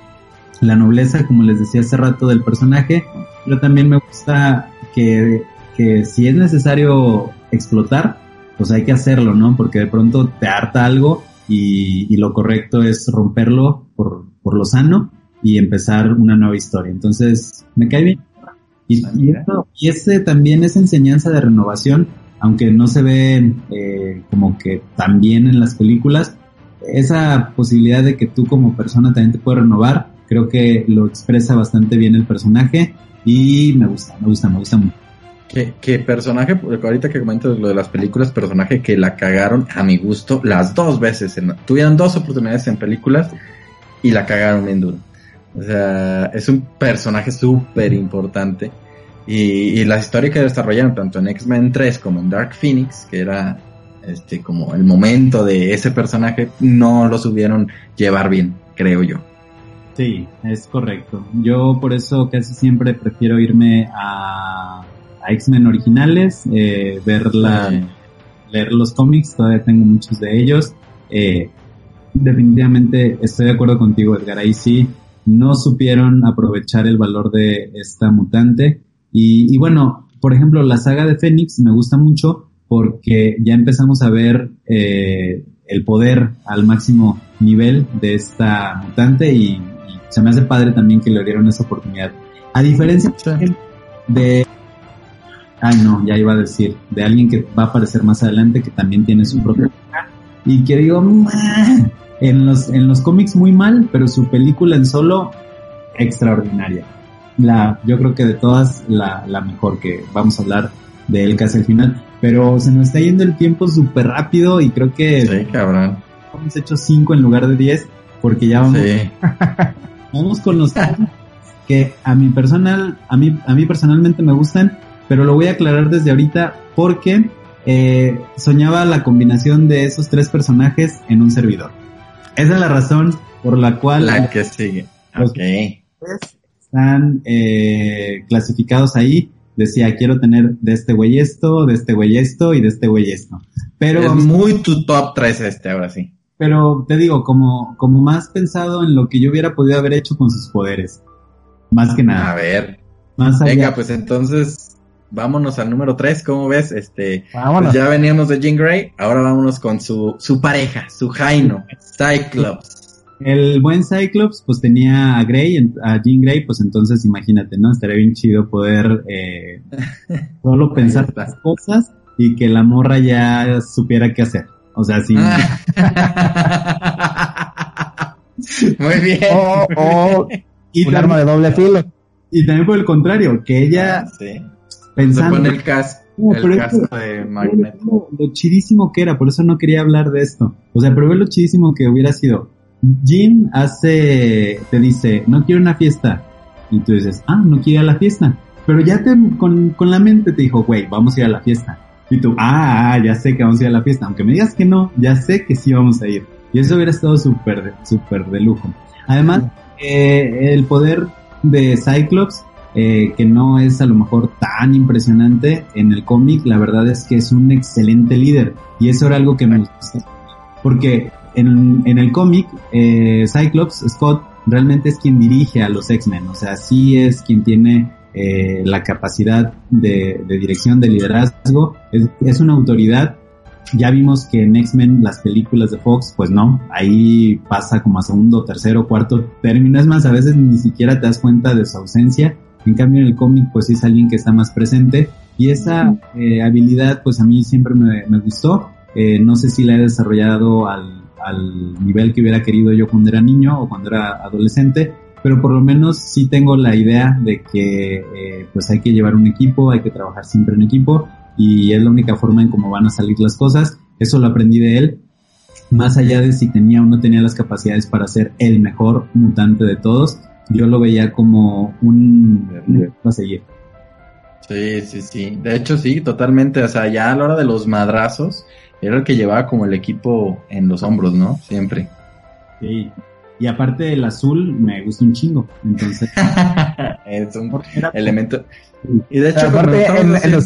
la nobleza, como les decía hace rato, del personaje, pero también me gusta que, que si es necesario explotar, pues hay que hacerlo, ¿no? Porque de pronto te harta algo y, y lo correcto es romperlo por, por lo sano y empezar una nueva historia. Entonces, me cae bien. Y, y, ese también es enseñanza de renovación, aunque no se ve eh, como que tan bien en las películas, esa posibilidad de que tú como persona también te puedes renovar, creo que lo expresa bastante bien el personaje y me gusta, me gusta, me gusta mucho. ¿Qué, qué personaje, ahorita que comentas lo de las películas, personaje que la cagaron a mi gusto las dos veces, en, tuvieron dos oportunidades en películas y la cagaron bien duro. O sea, es un personaje súper importante. Y, y, la historia que desarrollaron tanto en X-Men 3 como en Dark Phoenix, que era este como el momento de ese personaje, no lo supieron llevar bien, creo yo. Sí, es correcto. Yo por eso casi siempre prefiero irme a, a X-Men originales, eh, ver la, sí. leer los cómics, todavía tengo muchos de ellos. Eh, definitivamente estoy de acuerdo contigo, Edgar. Ahí sí no supieron aprovechar el valor de esta mutante. Y, y, bueno, por ejemplo, la saga de Fénix me gusta mucho porque ya empezamos a ver eh, el poder al máximo nivel de esta mutante y, y, se me hace padre también que le dieron esa oportunidad. A diferencia de... Ay, no, ya iba a decir, de alguien que va a aparecer más adelante que también tiene su propia... Y que digo, en los, en los cómics muy mal, pero su película en solo extraordinaria. La, yo creo que de todas la, la mejor que vamos a hablar de él casi al final. Pero se nos está yendo el tiempo súper rápido y creo que sí, cabrón. hemos hecho 5 en lugar de 10 porque ya vamos, sí. vamos con los que a mi personal, a mí, a mí personalmente me gustan, pero lo voy a aclarar desde ahorita porque eh, soñaba la combinación de esos tres personajes en un servidor. Esa es la razón por la cual la que sigue. Okay. están eh, clasificados ahí. Decía, quiero tener de este güey esto, de este güey esto y de este güey esto. Pero es muy tu top 3 este, ahora sí. Pero te digo, como, como más pensado en lo que yo hubiera podido haber hecho con sus poderes. Más que nada. A ver. Más allá. Venga, pues entonces vámonos al número 3, ¿cómo ves? Este, pues ya veníamos de Jean Grey, ahora vámonos con su, su pareja, su Jaino, Cyclops. El buen Cyclops, pues tenía a Grey, a Jean Grey, pues entonces imagínate, ¿no? Estaría bien chido poder eh, solo pensar las cosas y que la morra ya supiera qué hacer. O sea, sí. Muy bien. O, o y un arma de doble filo. Y también por el contrario, que ella Ah, sí. Pensando... Se pone el casco, No, el casco de Magneto. Lo, lo chidísimo que era, por eso no quería hablar de esto. O sea, pero ve lo chidísimo que hubiera sido. Jim hace, te dice, no quiero una fiesta. Y tú dices, ah, no quiero ir a la fiesta. Pero ya te, con, con la mente te dijo, güey, vamos a ir a la fiesta. Y tú, ah, ah, ya sé que vamos a ir a la fiesta. Aunque me digas que no, ya sé que sí vamos a ir. Y eso hubiera estado súper, súper de lujo. Además, eh, el poder de Cyclops, eh, que no es a lo mejor tan impresionante en el cómic, la verdad es que es un excelente líder. Y eso era algo que me gustó. Porque en, en el cómic, eh, Cyclops, Scott, realmente es quien dirige a los X-Men. O sea, sí es quien tiene eh, la capacidad de, de dirección, de liderazgo. Es, es una autoridad ya vimos que en X-Men las películas de Fox, pues no, ahí pasa como a segundo, tercero, cuarto término. Es más, a veces ni siquiera te das cuenta de su ausencia. En cambio, en el cómic, pues sí es alguien que está más presente. Y esa eh, habilidad, pues a mí siempre me, me gustó. Eh, no sé si la he desarrollado al, al nivel que hubiera querido yo cuando era niño o cuando era adolescente, pero por lo menos sí tengo la idea de que eh, pues hay que llevar un equipo, hay que trabajar siempre en equipo y es la única forma en cómo van a salir las cosas. Eso lo aprendí de él. Más allá de si tenía o no tenía las capacidades para ser el mejor mutante de todos, yo lo veía como un a seguir. Sí, sí, sí. De hecho, sí, totalmente. O sea, ya a la hora de los madrazos, era el que llevaba como el equipo en los hombros, ¿no? Siempre. Sí. Y aparte el azul me gusta un chingo. Entonces. es un elemento. Y de hecho, aparte, en, en, los,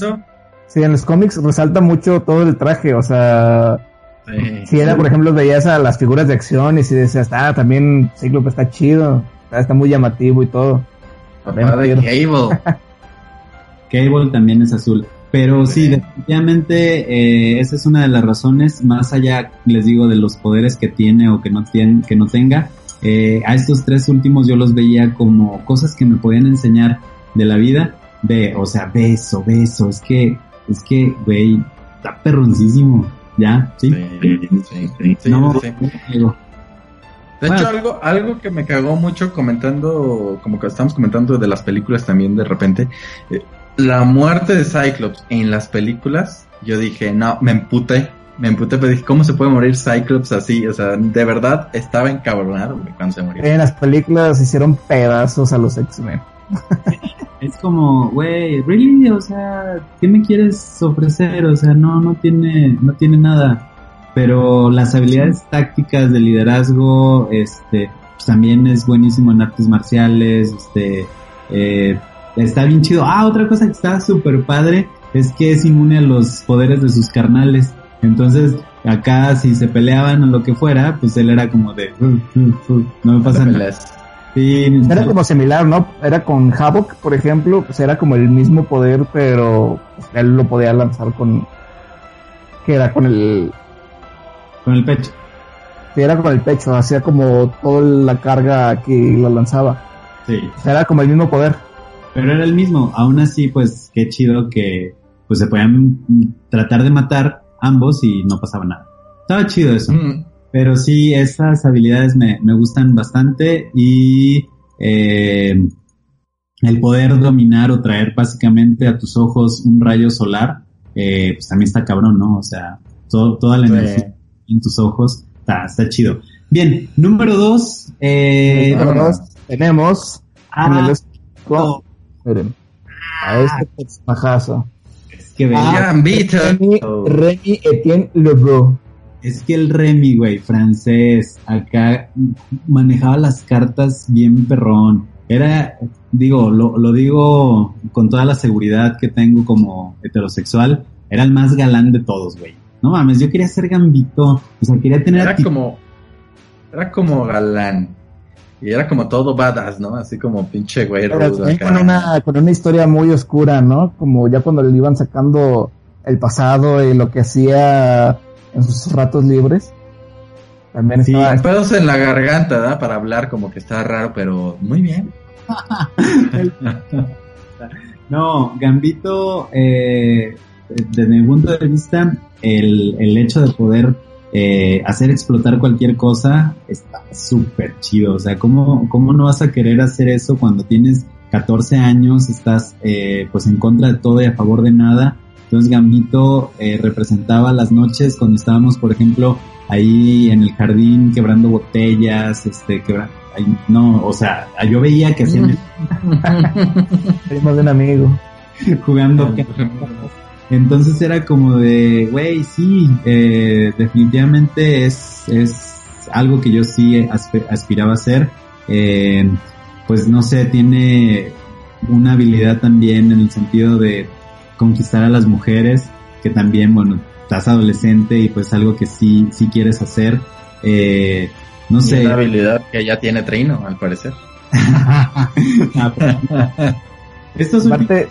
sí, en los cómics resalta mucho todo el traje. O sea, si era, por ejemplo, veías a las figuras de acción y si decías, ah, también Cíclope está chido, está muy llamativo y todo. Papá de Cable. Cable también es azul. Pero sí, definitivamente eh, esa es una de las razones, más allá, les digo, de los poderes que tiene o que no, tiene, que no tenga. Eh, a estos tres últimos yo los veía como cosas que me podían enseñar de la vida. Ve, o sea, beso, beso, es que, es que, güey, está perroncísimo, ¿ya? Sí, sí, sí, sí no, de hecho, algo, algo que me cagó mucho comentando, como que estamos comentando de las películas también de repente, eh, la muerte de Cyclops en las películas, yo dije, no, me emputé, me emputé, pero dije, ¿cómo se puede morir Cyclops así? O sea, de verdad estaba encabronado cuando se murió. En las películas hicieron pedazos a los X-Men. es como, güey, really, o sea, ¿qué me quieres ofrecer? O sea, no, no tiene, no tiene nada. Pero las habilidades tácticas de liderazgo, este, pues también es buenísimo en artes marciales, este, eh, está bien chido. Ah, otra cosa que está súper padre es que es inmune a los poderes de sus carnales. Entonces, acá si se peleaban o lo que fuera, pues él era como de, uh, uh, uh, no me pasa nada. Sí, era como similar, ¿no? Era con Havoc, por ejemplo, pues era como el mismo poder, pero él lo podía lanzar con, que era con el, con el pecho. Sí, era con el pecho, hacía como toda la carga que lo lanzaba. Sí. era como el mismo poder. Pero era el mismo. Aún así, pues qué chido que pues se podían tratar de matar ambos y no pasaba nada. Estaba chido eso. Mm. Pero sí, esas habilidades me, me gustan bastante y eh, el poder dominar o traer básicamente a tus ojos un rayo solar, eh, pues también está cabrón, ¿no? O sea, todo, toda la energía en tus ojos está, está chido. Bien, número dos. Eh, número dos tenemos a, Miren, a este personajazo. Es que ah, Remy, Remy Etienne Lebeau. Es que el Remy, güey, francés, acá manejaba las cartas bien perrón. Era, digo, lo, lo digo con toda la seguridad que tengo como heterosexual, era el más galán de todos, güey. No mames, yo quería ser gambito, o sea, quería tener... Era como, era como galán. Y era como todo badass, ¿no? Así como pinche güey rudo Con una, con una historia muy oscura, ¿no? Como ya cuando le iban sacando el pasado y lo que hacía en sus ratos libres. También sí, estaba... pedos en la garganta, ¿verdad? Para hablar como que está raro, pero muy bien. no, Gambito, eh, desde mi punto de vista, el, el hecho de poder eh, hacer explotar cualquier cosa está súper chido. O sea, ¿cómo, ¿cómo no vas a querer hacer eso cuando tienes 14 años, estás eh, pues en contra de todo y a favor de nada? Entonces Gambito eh, representaba las noches cuando estábamos, por ejemplo, ahí en el jardín quebrando botellas, este, quebrando, no, o sea, yo veía que hacían... Primo de un amigo. Jugando entonces era como de, güey, sí, eh, definitivamente es, es algo que yo sí aspiraba a hacer. Eh, pues no sé, tiene una habilidad también en el sentido de conquistar a las mujeres, que también, bueno, estás adolescente y pues algo que sí, sí quieres hacer. Eh, no sé. Una habilidad que ya tiene Trino, al parecer. Esto es parte...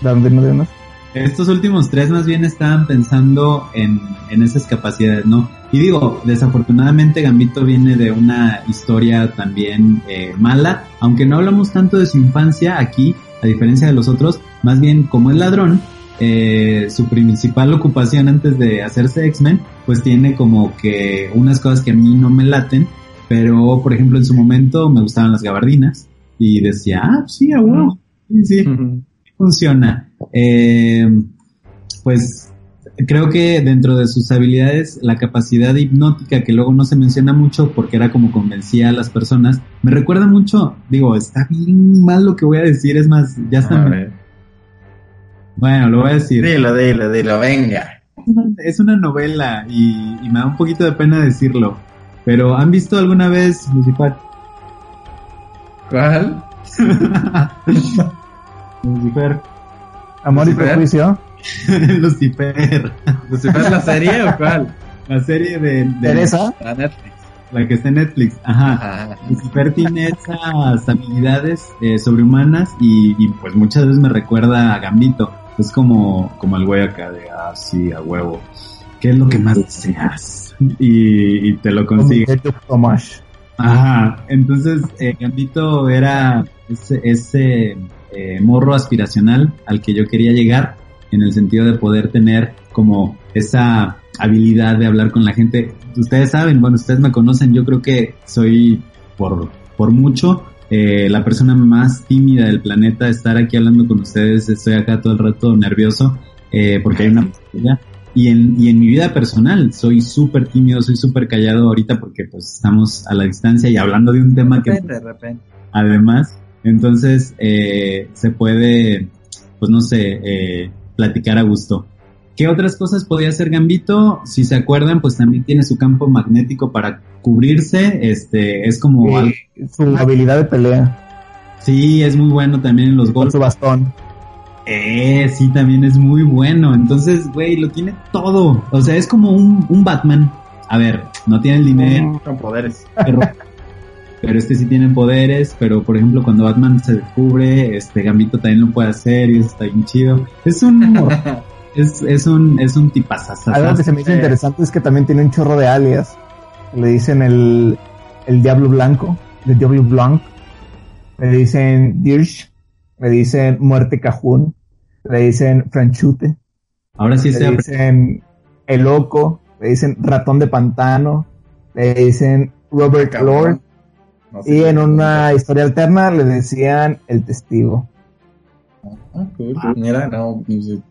¿Dónde no estos últimos tres más bien estaban pensando en, en esas capacidades, ¿no? Y digo, desafortunadamente Gambito viene de una historia también eh, mala, aunque no hablamos tanto de su infancia aquí, a diferencia de los otros, más bien como el ladrón, eh, su principal ocupación antes de hacerse X-Men, pues tiene como que unas cosas que a mí no me laten, Pero, por ejemplo, en su momento me gustaban las gabardinas y decía, ah, sí, a sí, sí, funciona. Eh, pues creo que dentro de sus habilidades, la capacidad hipnótica, que luego no se menciona mucho porque era como convencía a las personas, me recuerda mucho, digo, está bien mal lo que voy a decir, es más, ya está. Bueno, lo voy a decir. Dilo, dilo, dilo, venga. Es una novela y, y me da un poquito de pena decirlo. Pero ¿han visto alguna vez Lucifer? ¿Cuál? Lucifer. Amor y prejuicio. Lucifer. ¿Lucifer la serie o cuál? La serie de, de ¿Teresa? La Netflix. La que está en Netflix. Ajá. Ajá. Lucifer tiene esas habilidades eh, sobrehumanas y, y, pues muchas veces me recuerda a Gambito. Es como, como el güey acá de, ah, sí, a huevo. ¿Qué es lo que más deseas? Y, y te lo consigue. Ajá, entonces eh, Gambito era ese, ese eh, morro aspiracional al que yo quería llegar en el sentido de poder tener como esa habilidad de hablar con la gente. Ustedes saben, bueno, ustedes me conocen, yo creo que soy por, por mucho eh, la persona más tímida del planeta, estar aquí hablando con ustedes, estoy acá todo el rato nervioso eh, porque hay una... Y en, y en mi vida personal soy súper tímido, soy súper callado ahorita porque pues estamos a la distancia y hablando de un tema que... De repente. Además, entonces eh, se puede, pues no sé, eh, platicar a gusto. ¿Qué otras cosas podía hacer Gambito? Si se acuerdan, pues también tiene su campo magnético para cubrirse. Este, es como... algo- Su habilidad de pelea. Sí, es muy bueno también en los Con golpes. su bastón. Eh, sí, también es muy bueno. Entonces, güey, lo tiene todo. O sea, es como un, un Batman. A ver, no tiene el dinero, Con poderes. pero, pero este sí tiene poderes. Pero, por ejemplo, cuando Batman se descubre, este Gambito también lo puede hacer y eso está bien chido. Es un, es, es un, es un Algo que se me hizo interesante es que también tiene un chorro de alias. Le dicen el, el Diablo Blanco, el Diablo Blanc. Le dicen Dirsch. Le dicen Muerte Cajún. Le dicen Franchute. Ahora sí se Le apre- dicen El Loco. Le dicen Ratón de Pantano. Le dicen Robert Lord. No sé. Y en una historia alterna le decían El Testigo. Ah, cool, cool. Mira, no,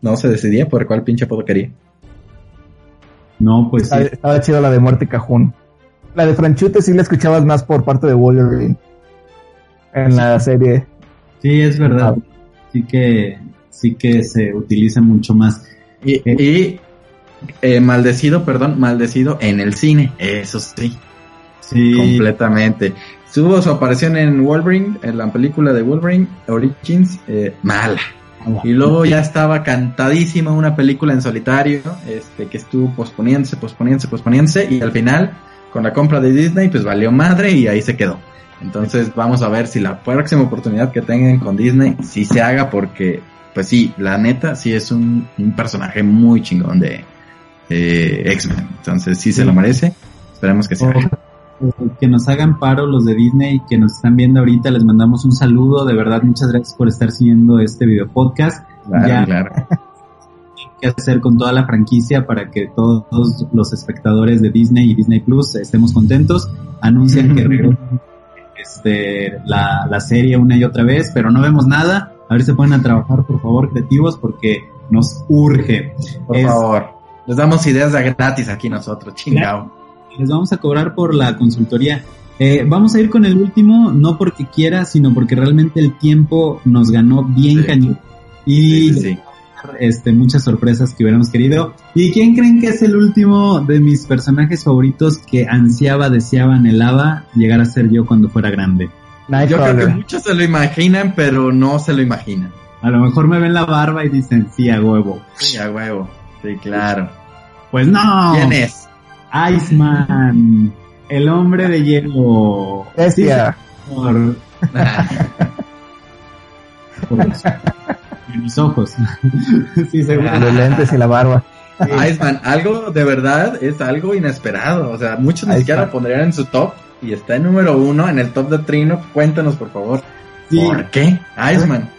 no se decidía por cuál pinche apodo quería. No, pues sí. Estaba, estaba chido la de Muerte Cajún. La de Franchute sí la escuchabas más por parte de Wolverine. En la serie. Sí, es verdad. Sí que, sí que se utiliza mucho más. Y, y eh, maldecido, perdón, maldecido en el cine, eso sí, Sí. completamente. Tuvo su aparición en Wolverine, en la película de Wolverine Origins, eh, mala. Y luego ya estaba cantadísima una película en solitario, este, que estuvo posponiéndose, posponiéndose, posponiéndose, y al final, con la compra de Disney, pues valió madre y ahí se quedó. Entonces vamos a ver si la próxima oportunidad que tengan con Disney, sí se haga, porque, pues sí, la neta, sí es un, un personaje muy chingón de, de X-Men. Entonces sí se lo merece. Esperemos que se haga. Que nos hagan paro los de Disney que nos están viendo ahorita, les mandamos un saludo, de verdad muchas gracias por estar siguiendo este video podcast. Claro, Ya. claro. ¿Qué hacer con toda la franquicia para que todos los espectadores de Disney y Disney Plus estemos contentos? Anuncian que este, la, la serie una y otra vez, pero no vemos nada. A ver si se ponen a trabajar, por favor, creativos, porque nos urge. Por Es- favor. Les damos ideas de gratis aquí nosotros, chingao. Les vamos a cobrar por la consultoría. Eh, vamos a ir con el último, no porque quiera, sino porque realmente el tiempo nos ganó bien Sí. cañón. Y Sí, sí, sí. este, muchas sorpresas que hubiéramos querido. ¿Y quién creen que es el último de mis personajes favoritos que ansiaba, deseaba, anhelaba llegar a ser yo cuando fuera grande? Yo creo que muchos se lo imaginan, pero no se lo imaginan. A lo mejor me ven la barba y dicen, sí, a huevo. Sí, a huevo. Sí, claro. Pues no. ¿Quién es? Iceman, el hombre de hielo. Bestia. Sí, señor. Por los- mis ojos. sí, seguro. Los lentes y la barba. Iceman, algo de verdad es algo inesperado. O sea, muchos ni siquiera lo pondrían en su top y está en número uno en el top de Trino. Cuéntanos, por favor. Sí, ¿Por qué? Iceman.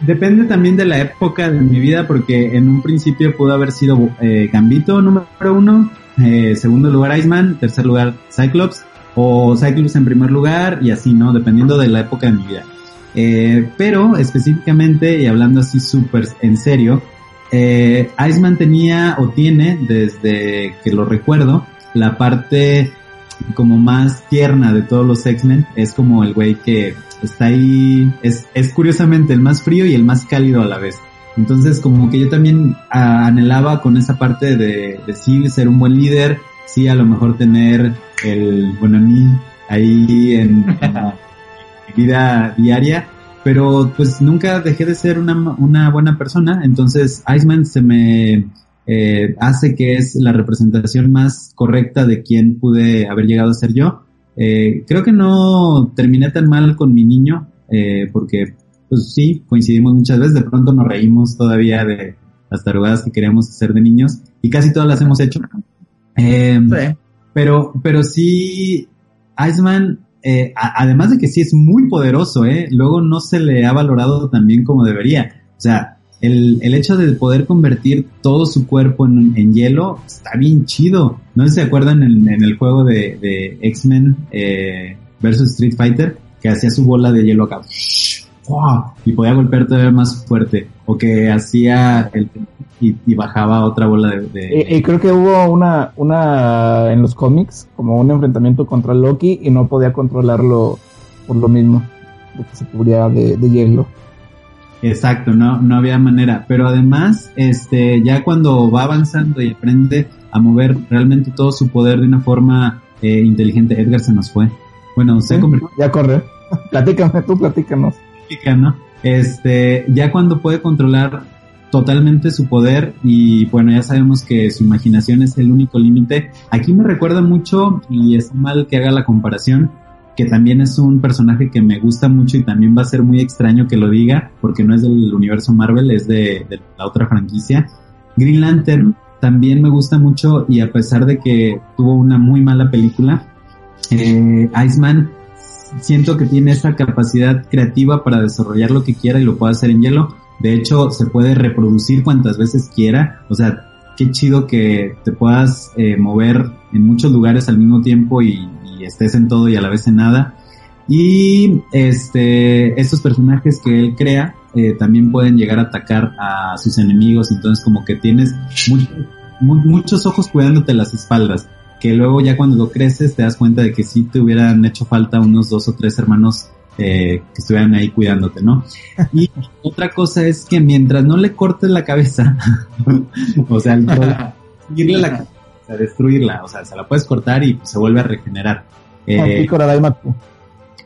depende también de la época de mi vida, porque en un principio pudo haber sido eh, Gambito número uno, eh, segundo lugar Iceman, tercer lugar Cyclops, o Cyclops en primer lugar y así, ¿no? Dependiendo de la época de mi vida. Eh, pero específicamente y hablando así súper en serio, eh, Iceman tenía o tiene desde que lo recuerdo la parte como más tierna de todos los X-Men. Es como el güey que está ahí, es, es curiosamente el más frío y el más cálido a la vez. Entonces como que yo también ah, anhelaba con esa parte de, de sí ser un buen líder, sí a lo mejor tener el bueno a mí ahí en, en mi vida diaria, pero pues nunca dejé de ser una, una buena persona, entonces Iceman se me eh, hace que es la representación más correcta de quien pude haber llegado a ser yo. Eh, creo que no terminé tan mal con mi niño, eh, porque pues sí, coincidimos muchas veces, de pronto nos reímos todavía de las tarugadas que queríamos hacer de niños, y casi todas las hemos hecho. Eh, Sí. pero, pero sí, Iceman, eh, a- además de que sí es muy poderoso, eh, luego no se le ha valorado tan bien como debería. O sea, el, el hecho de poder convertir todo su cuerpo en, en hielo está bien chido. No sé si se acuerdan en, en el juego de, de X-Men eh, versus Street Fighter, que hacía su bola de hielo acá. ¡Wow! Y podía golpear todavía más fuerte. O que hacía el, y, y bajaba otra bola de... de- Y, y creo que hubo una, una en los cómics, como un enfrentamiento contra Loki y no podía controlarlo por lo mismo, de que se cubría de, de hielo. Exacto, no, no había manera. Pero además, este, ya cuando va avanzando y aprende a mover realmente todo su poder de una forma eh, inteligente, Edgar se nos fue. Bueno, se ha convertido Ya corre. Platícame, tú platícanos. Este, ya cuando puede controlar totalmente su poder y bueno, ya sabemos que su imaginación es el único límite. Aquí me recuerda mucho, y es mal que haga la comparación, que también es un personaje que me gusta mucho y también va a ser muy extraño que lo diga, porque no es del universo Marvel, es de, de la otra franquicia. Green Lantern también me gusta mucho y a pesar de que tuvo una muy mala película, eh, Iceman siento que tiene esa capacidad creativa para desarrollar lo que quiera y lo puede hacer en hielo. De hecho, se puede reproducir cuantas veces quiera. O sea, qué chido que te puedas eh, mover en muchos lugares al mismo tiempo y, estés en todo y a la vez en nada. Y este, estos personajes que él crea eh, también pueden llegar a atacar a sus enemigos. Entonces, como que tienes muchos, mu- muchos ojos cuidándote las espaldas. Que luego ya cuando lo creces te das cuenta de que sí te hubieran hecho falta unos dos o tres hermanos eh, que estuvieran ahí cuidándote, ¿no? Y otra cosa es que mientras no le cortes la cabeza, o sea, seguirle la cabeza, destruirla, o sea, se la puedes cortar y se vuelve a regenerar. Eh, Aquí Koradaimatu.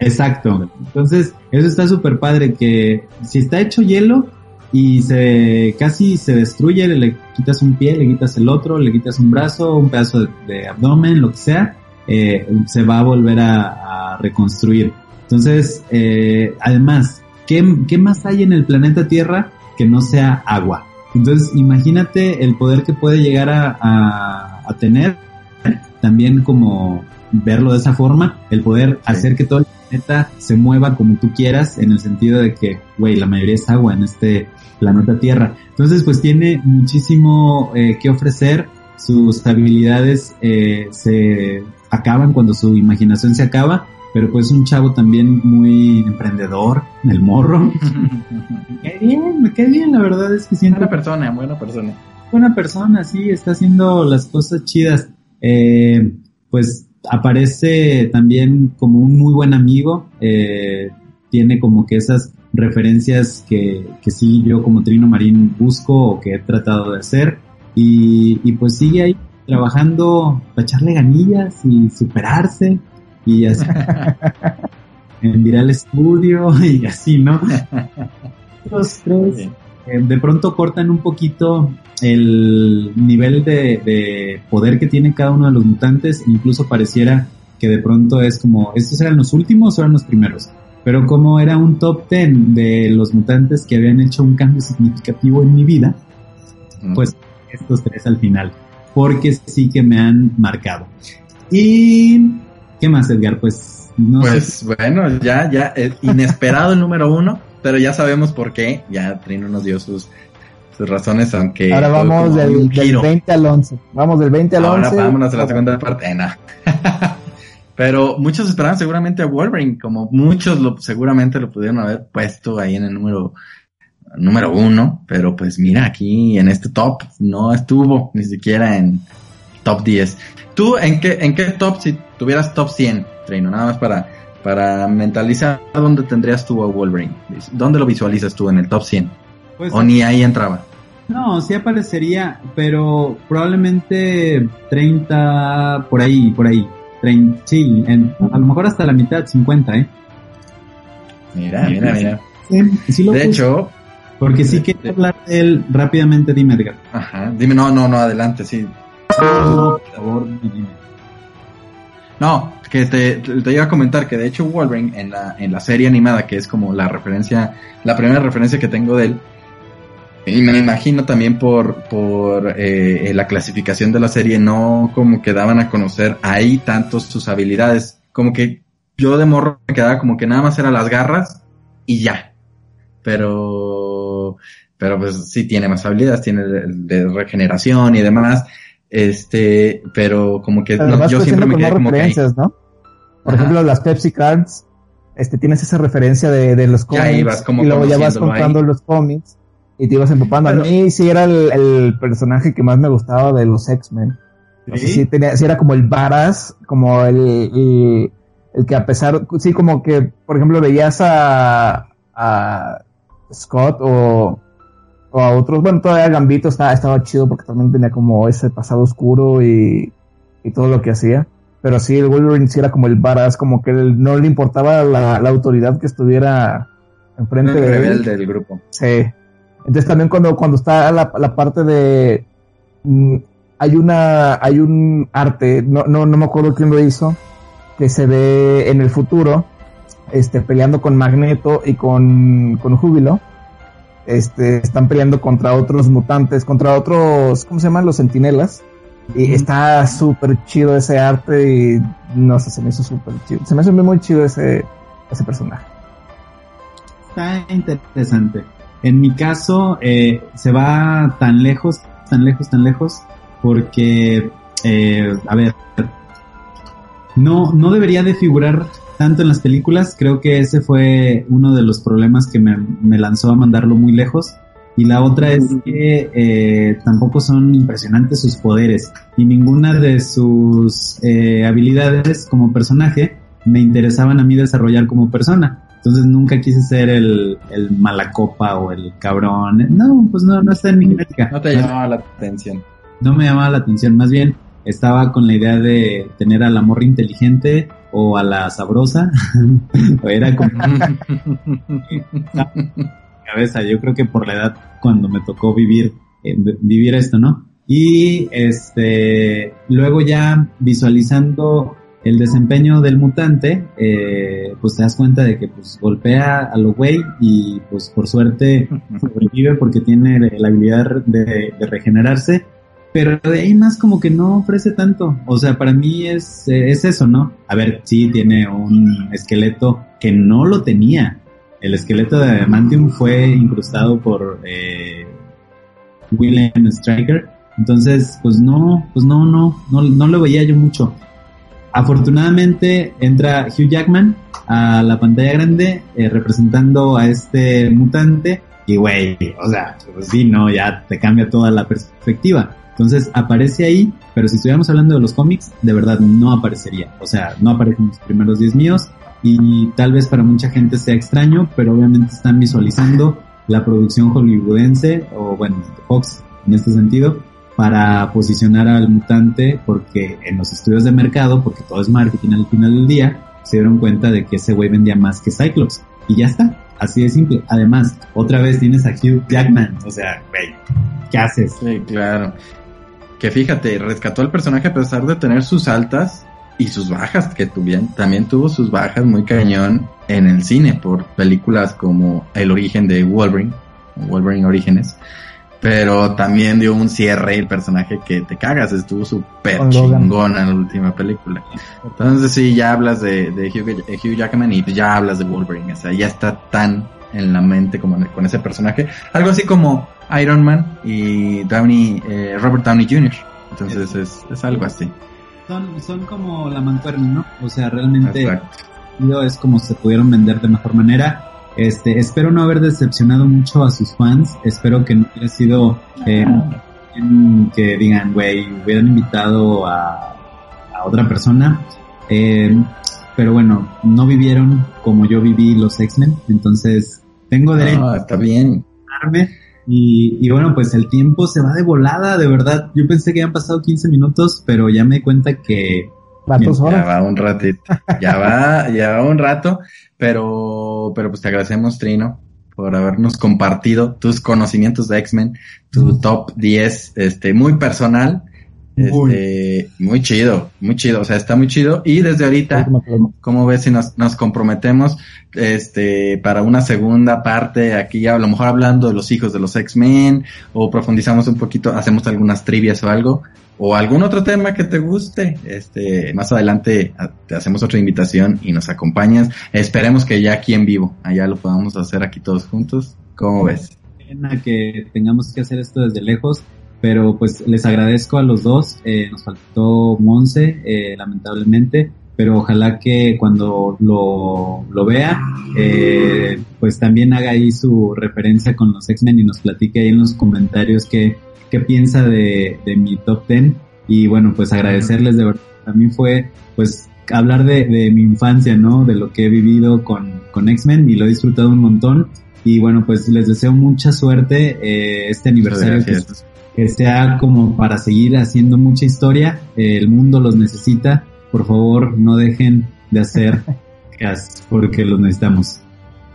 Exacto. Entonces, eso está súper padre que si está hecho hielo y se casi se destruye, le quitas un pie, le quitas el otro, le quitas un brazo, un pedazo de, de abdomen, lo que sea, eh, se va a volver a, a reconstruir. Entonces, eh, además, ¿qué, ¿qué más hay en el planeta Tierra que no sea agua? Entonces, imagínate el poder que puede llegar a, a, a tener, también como verlo de esa forma, el poder hacer que todo el planeta se mueva como tú quieras, en el sentido de que, güey, la mayoría es agua en este planeta Tierra. Entonces, pues tiene muchísimo eh, que ofrecer, sus habilidades eh, se acaban cuando su imaginación se acaba, pero pues un chavo también muy emprendedor, el morro. me cae bien, me cae bien, la verdad es que siento Buena persona, buena persona. buena persona, sí, está haciendo las cosas chidas. Eh, pues aparece también como un muy buen amigo, eh, tiene como que esas referencias que, que sí yo como Trino Marín busco o que he tratado de hacer. Y, y pues sigue ahí trabajando para echarle ganillas y superarse y así. En Viral Studio y así, ¿no? Los tres. Eh, de pronto cortan un poquito el nivel de, de poder que tiene cada uno de los mutantes, incluso pareciera que de pronto es como, ¿estos eran los últimos o eran los primeros? Pero como era un top 10 de los mutantes que habían hecho un cambio significativo en mi vida, pues estos tres al final, porque sí que me han marcado. Y, ¿qué más, Edgar? Pues, no sé. Pues bueno, ya, ya, es inesperado el número uno, pero ya sabemos por qué. Ya Trino nos dio sus, sus razones, aunque. Ahora vamos del, del giro. 20 al 11. Vamos del 20 al Ahora 11. vámonos a la segunda parte. Eh, no. Pero muchos esperaban seguramente a Wolverine, como muchos lo, seguramente lo pudieron haber puesto ahí en el número número uno, pero pues mira, aquí en este top no estuvo ni siquiera en top 10. ¿Tú en qué, en qué top, si tuvieras top 100, Treino, nada más para, para mentalizar dónde tendrías tú a Wolverine? ¿Dónde lo visualizas tú en el top 100? Pues, ¿O ni ahí entraba? No, sí aparecería, pero probablemente 30 por ahí, por ahí. 30, sí, a lo mejor hasta la mitad, 50, ¿eh? Mira, mira, mira. de hecho, porque sí quiero hablar de él rápidamente, dime Edgar. Ajá, dime, no, no, no, adelante, sí. por favor, dime. No, que te, te, iba a comentar que de hecho Wolverine en la, en la serie animada, que es como la referencia, la primera referencia que tengo de él, y me imagino también por, por eh, la clasificación de la serie, no como que daban a conocer ahí tantos sus habilidades. Como que yo de morro me quedaba como que nada más era las garras y ya. Pero, pero pues sí tiene más habilidades, tiene de, regeneración y demás. Este, pero como que yo siempre me quedé como referencias, ¿no? Por ejemplo, las Pepsi Cards, este, tienes esa referencia de, de los cómics. y luego ya vas contando los cómics y te ibas empapando. a mí sí era el, personaje que más me gustaba de los X-Men. ¿Sí? tenía, era como el Varas, como el, el, que a pesar, sí, como que, por ejemplo, veías a, a Scott o, o a otros, bueno, todavía Gambito estaba, estaba chido porque también tenía como ese pasado oscuro y, y todo lo que hacía. Pero sí, el Wolverine sí era como el Varas, como que no le importaba la, la autoridad que estuviera enfrente de él. del grupo. Sí. Entonces también cuando, cuando está la, la parte de mm, hay una, hay un arte, no, no, no me acuerdo quién lo hizo, que se ve en el futuro, este, peleando con Magneto y con, con Júbilo. Este, están peleando contra otros mutantes, contra otros, ¿cómo se llaman? Los sentinelas. Y está súper chido ese arte y no sé, se me hizo súper chido. Se me hace muy chido ese, ese personaje. Está interesante. En mi caso, eh, se va tan lejos, tan lejos, tan lejos, porque, eh, a ver, no, no debería de figurar tanto en las películas. Creo que ese fue uno de los problemas que me, me lanzó a mandarlo muy lejos. Y la otra es que eh, tampoco son impresionantes sus poderes y ninguna de sus eh, habilidades como personaje me interesaban a mí desarrollar como persona. Entonces nunca quise ser el, el malacopa o el cabrón. No, pues no, no está en mi genética. No te llamaba la atención. No me llamaba la atención, más bien estaba con la idea de tener a la morra inteligente o a la sabrosa. o era como cabeza, yo creo que por la edad cuando me tocó vivir eh, vivir esto, ¿no? Y este luego ya visualizando el desempeño del mutante, eh, pues te das cuenta de que pues golpea a lo güey y pues por suerte sobrevive porque tiene la habilidad de, regenerarse, pero de ahí más como que no ofrece tanto, o sea, para mí es, es eso, ¿no? A ver, sí tiene un esqueleto que no lo tenía, el esqueleto de Mantium fue incrustado por eh, William Striker, entonces pues no, pues no, no, no, no lo veía yo mucho. Afortunadamente entra Hugh Jackman a la pantalla grande eh, representando a este mutante y güey, o sea, pues sí, no, ya te cambia toda la perspectiva. Entonces aparece ahí, pero si estuviéramos hablando de los cómics, de verdad no aparecería. O sea, no aparecen los primeros 10 míos y tal vez para mucha gente sea extraño, pero obviamente están visualizando la producción hollywoodense o bueno, Fox en este sentido para posicionar al mutante porque en los estudios de mercado, porque todo es marketing al final del día, se dieron cuenta de que ese güey vendía más que Cyclops. Y ya está, así de simple. Además, otra vez tienes a Hugh Jackman, o sea, güey, ¿qué haces? Sí, claro. Que fíjate, rescató al personaje a pesar de tener sus altas y sus bajas, que tuvieron, también tuvo sus bajas muy cañón en el cine por películas como El origen de Wolverine, Wolverine Orígenes, pero también dio un cierre el personaje que te cagas, estuvo súper chingona en la última película. Entonces sí, ya hablas de, de Hugh, Jackman y ya hablas de Wolverine, o sea, ya está tan en la mente como con ese personaje. Algo así como Iron Man y Downey, eh, Robert Downey Jr. Entonces es, es algo así. son, son como la mancuerna, ¿no? O sea, realmente Exacto. es como se pudieron vender de mejor manera. Este, espero no haber decepcionado mucho a sus fans. Espero que no hubiera sido eh, que digan, güey, hubieran invitado a, a otra persona. Eh, pero bueno, no vivieron como yo viví los X-Men. Entonces, tengo derecho No, está bien. arme. Y, y bueno, pues el tiempo se va de volada, de verdad. Yo pensé que habían pasado 15 minutos, pero ya me di cuenta que Va dos Ya va un ratito. Ya va, ya va un rato. Pero, pero pues te agradecemos, Trino, por habernos compartido tus conocimientos de X-Men, tu top 10, este, muy personal. Muy. Este, muy chido, muy chido, o sea, está muy chido. Y desde ahorita, ¿Cómo ves si nos, nos comprometemos este para una segunda parte aquí a lo mejor hablando de los hijos de los X-Men o profundizamos un poquito, hacemos algunas trivias o algo o algún otro tema que te guste? Este, más adelante a- te hacemos otra invitación y nos acompañas. Esperemos que ya aquí en vivo, allá lo podamos hacer aquí todos juntos. ¿Cómo ves? pena que tengamos que hacer esto desde lejos, pero pues les agradezco a los dos. Eh, nos faltó Monse, eh, lamentablemente, pero ojalá que cuando lo, lo vea, eh, pues también haga ahí su referencia con los X-Men y nos platique ahí en los comentarios qué, qué piensa de, de mi top 10. Y bueno, pues agradecerles de verdad. Mí fue pues hablar de, de mi infancia, ¿no? De lo que he vivido con, con X-Men y lo he disfrutado un montón. Y bueno, pues les deseo mucha suerte eh, este aniversario que, sea como para seguir haciendo mucha historia. Eh, el mundo los necesita. Por favor, no dejen de hacer cast porque los necesitamos.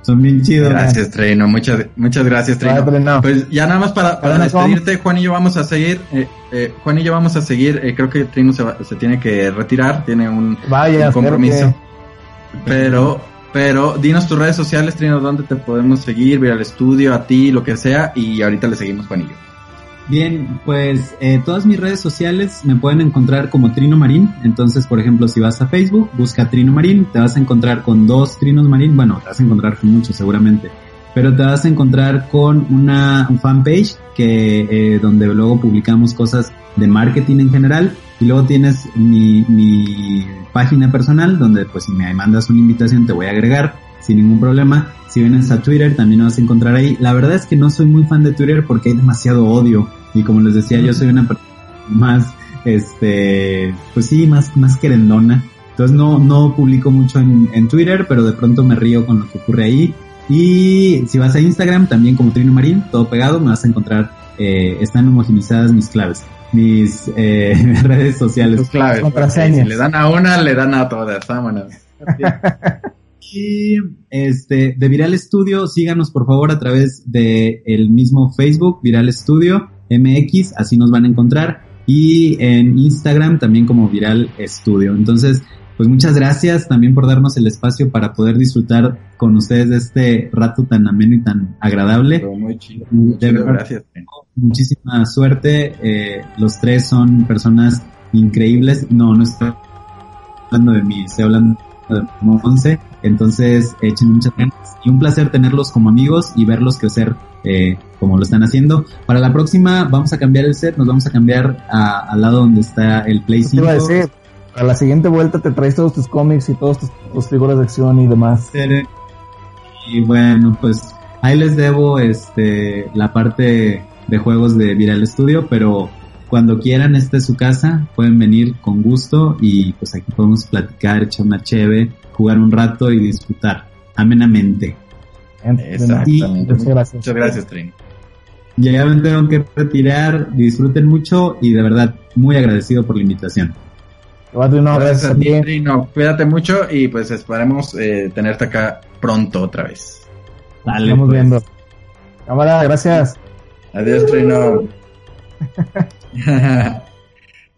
Son bien chidos. Gracias, Trino. Muchas, muchas gracias, Trino. Pero no. Pues ya nada más para, despedirte, Juan y yo vamos a seguir. Eh, eh, Juan y yo vamos a seguir. eh, creo que Trino se, va- se tiene que retirar, tiene un, Vaya, un compromiso. Pero, pero dinos tus redes sociales, Trino, dónde te podemos seguir, ver al estudio, a ti, lo que sea. Y ahorita le seguimos, Juan y yo. Bien, pues eh, todas mis redes sociales me pueden encontrar como Trino Marín. Entonces, por ejemplo, si vas a Facebook, busca Trino Marín, te vas a encontrar con dos Trinos Marín. Bueno, te vas a encontrar con muchos seguramente. Pero te vas a encontrar con una un fanpage que eh, donde luego publicamos cosas de marketing en general. Y luego tienes mi, mi página personal donde pues si me mandas una invitación te voy a agregar sin ningún problema. Si vienes a Twitter también me vas a encontrar ahí. La verdad es que no soy muy fan de Twitter porque hay demasiado odio y como les decía yo soy una persona más este pues sí más más querendona. Entonces no no publico mucho en, en Twitter, pero de pronto me río con lo que ocurre ahí. Y si vas a Instagram también como Trino Marín, todo pegado, me vas a encontrar eh, están homogenizadas mis claves, mis eh, redes sociales. Tus claves. Contraseñas. Si le dan a una, le dan a todas. Vámonos. Y este, de Viral Studio, síganos por favor a través de el mismo Facebook, Viral Studio MX, así nos van a encontrar. Y en Instagram también como Viral Studio. Entonces, pues muchas gracias también por darnos el espacio para poder disfrutar con ustedes de este rato tan ameno y tan agradable. Pero muy chido. Muy De chido, verdad. gracias. Muchísima suerte. eh, los tres son personas increíbles. No, no estoy hablando de mí, estoy hablando de Monse. Entonces, echen muchas ganas. Y un placer tenerlos como amigos y verlos crecer eh, como lo están haciendo. Para la próxima vamos a cambiar el set, nos vamos a cambiar a- al lado donde está el Play Te 5. iba a decir, a la siguiente vuelta te traes todos tus cómics y todas tus, tus figuras de acción y demás. Y bueno, pues ahí les debo este la parte de juegos de Viral Studio, pero cuando quieran, esta es su casa, pueden venir con gusto y pues aquí podemos platicar, echar una cheve, jugar un rato y disfrutar amenamente. Exactamente. Muchas gracias. Muchas gracias, Trino. Ya me tengo que retirar, disfruten mucho y de verdad muy agradecido por la invitación. No, gracias gracias a a ti. Trino. Cuídate mucho y pues esperemos eh, tenerte acá pronto otra vez. Dale, Estamos pues. viendo. Cámara, gracias. Adiós, Trino.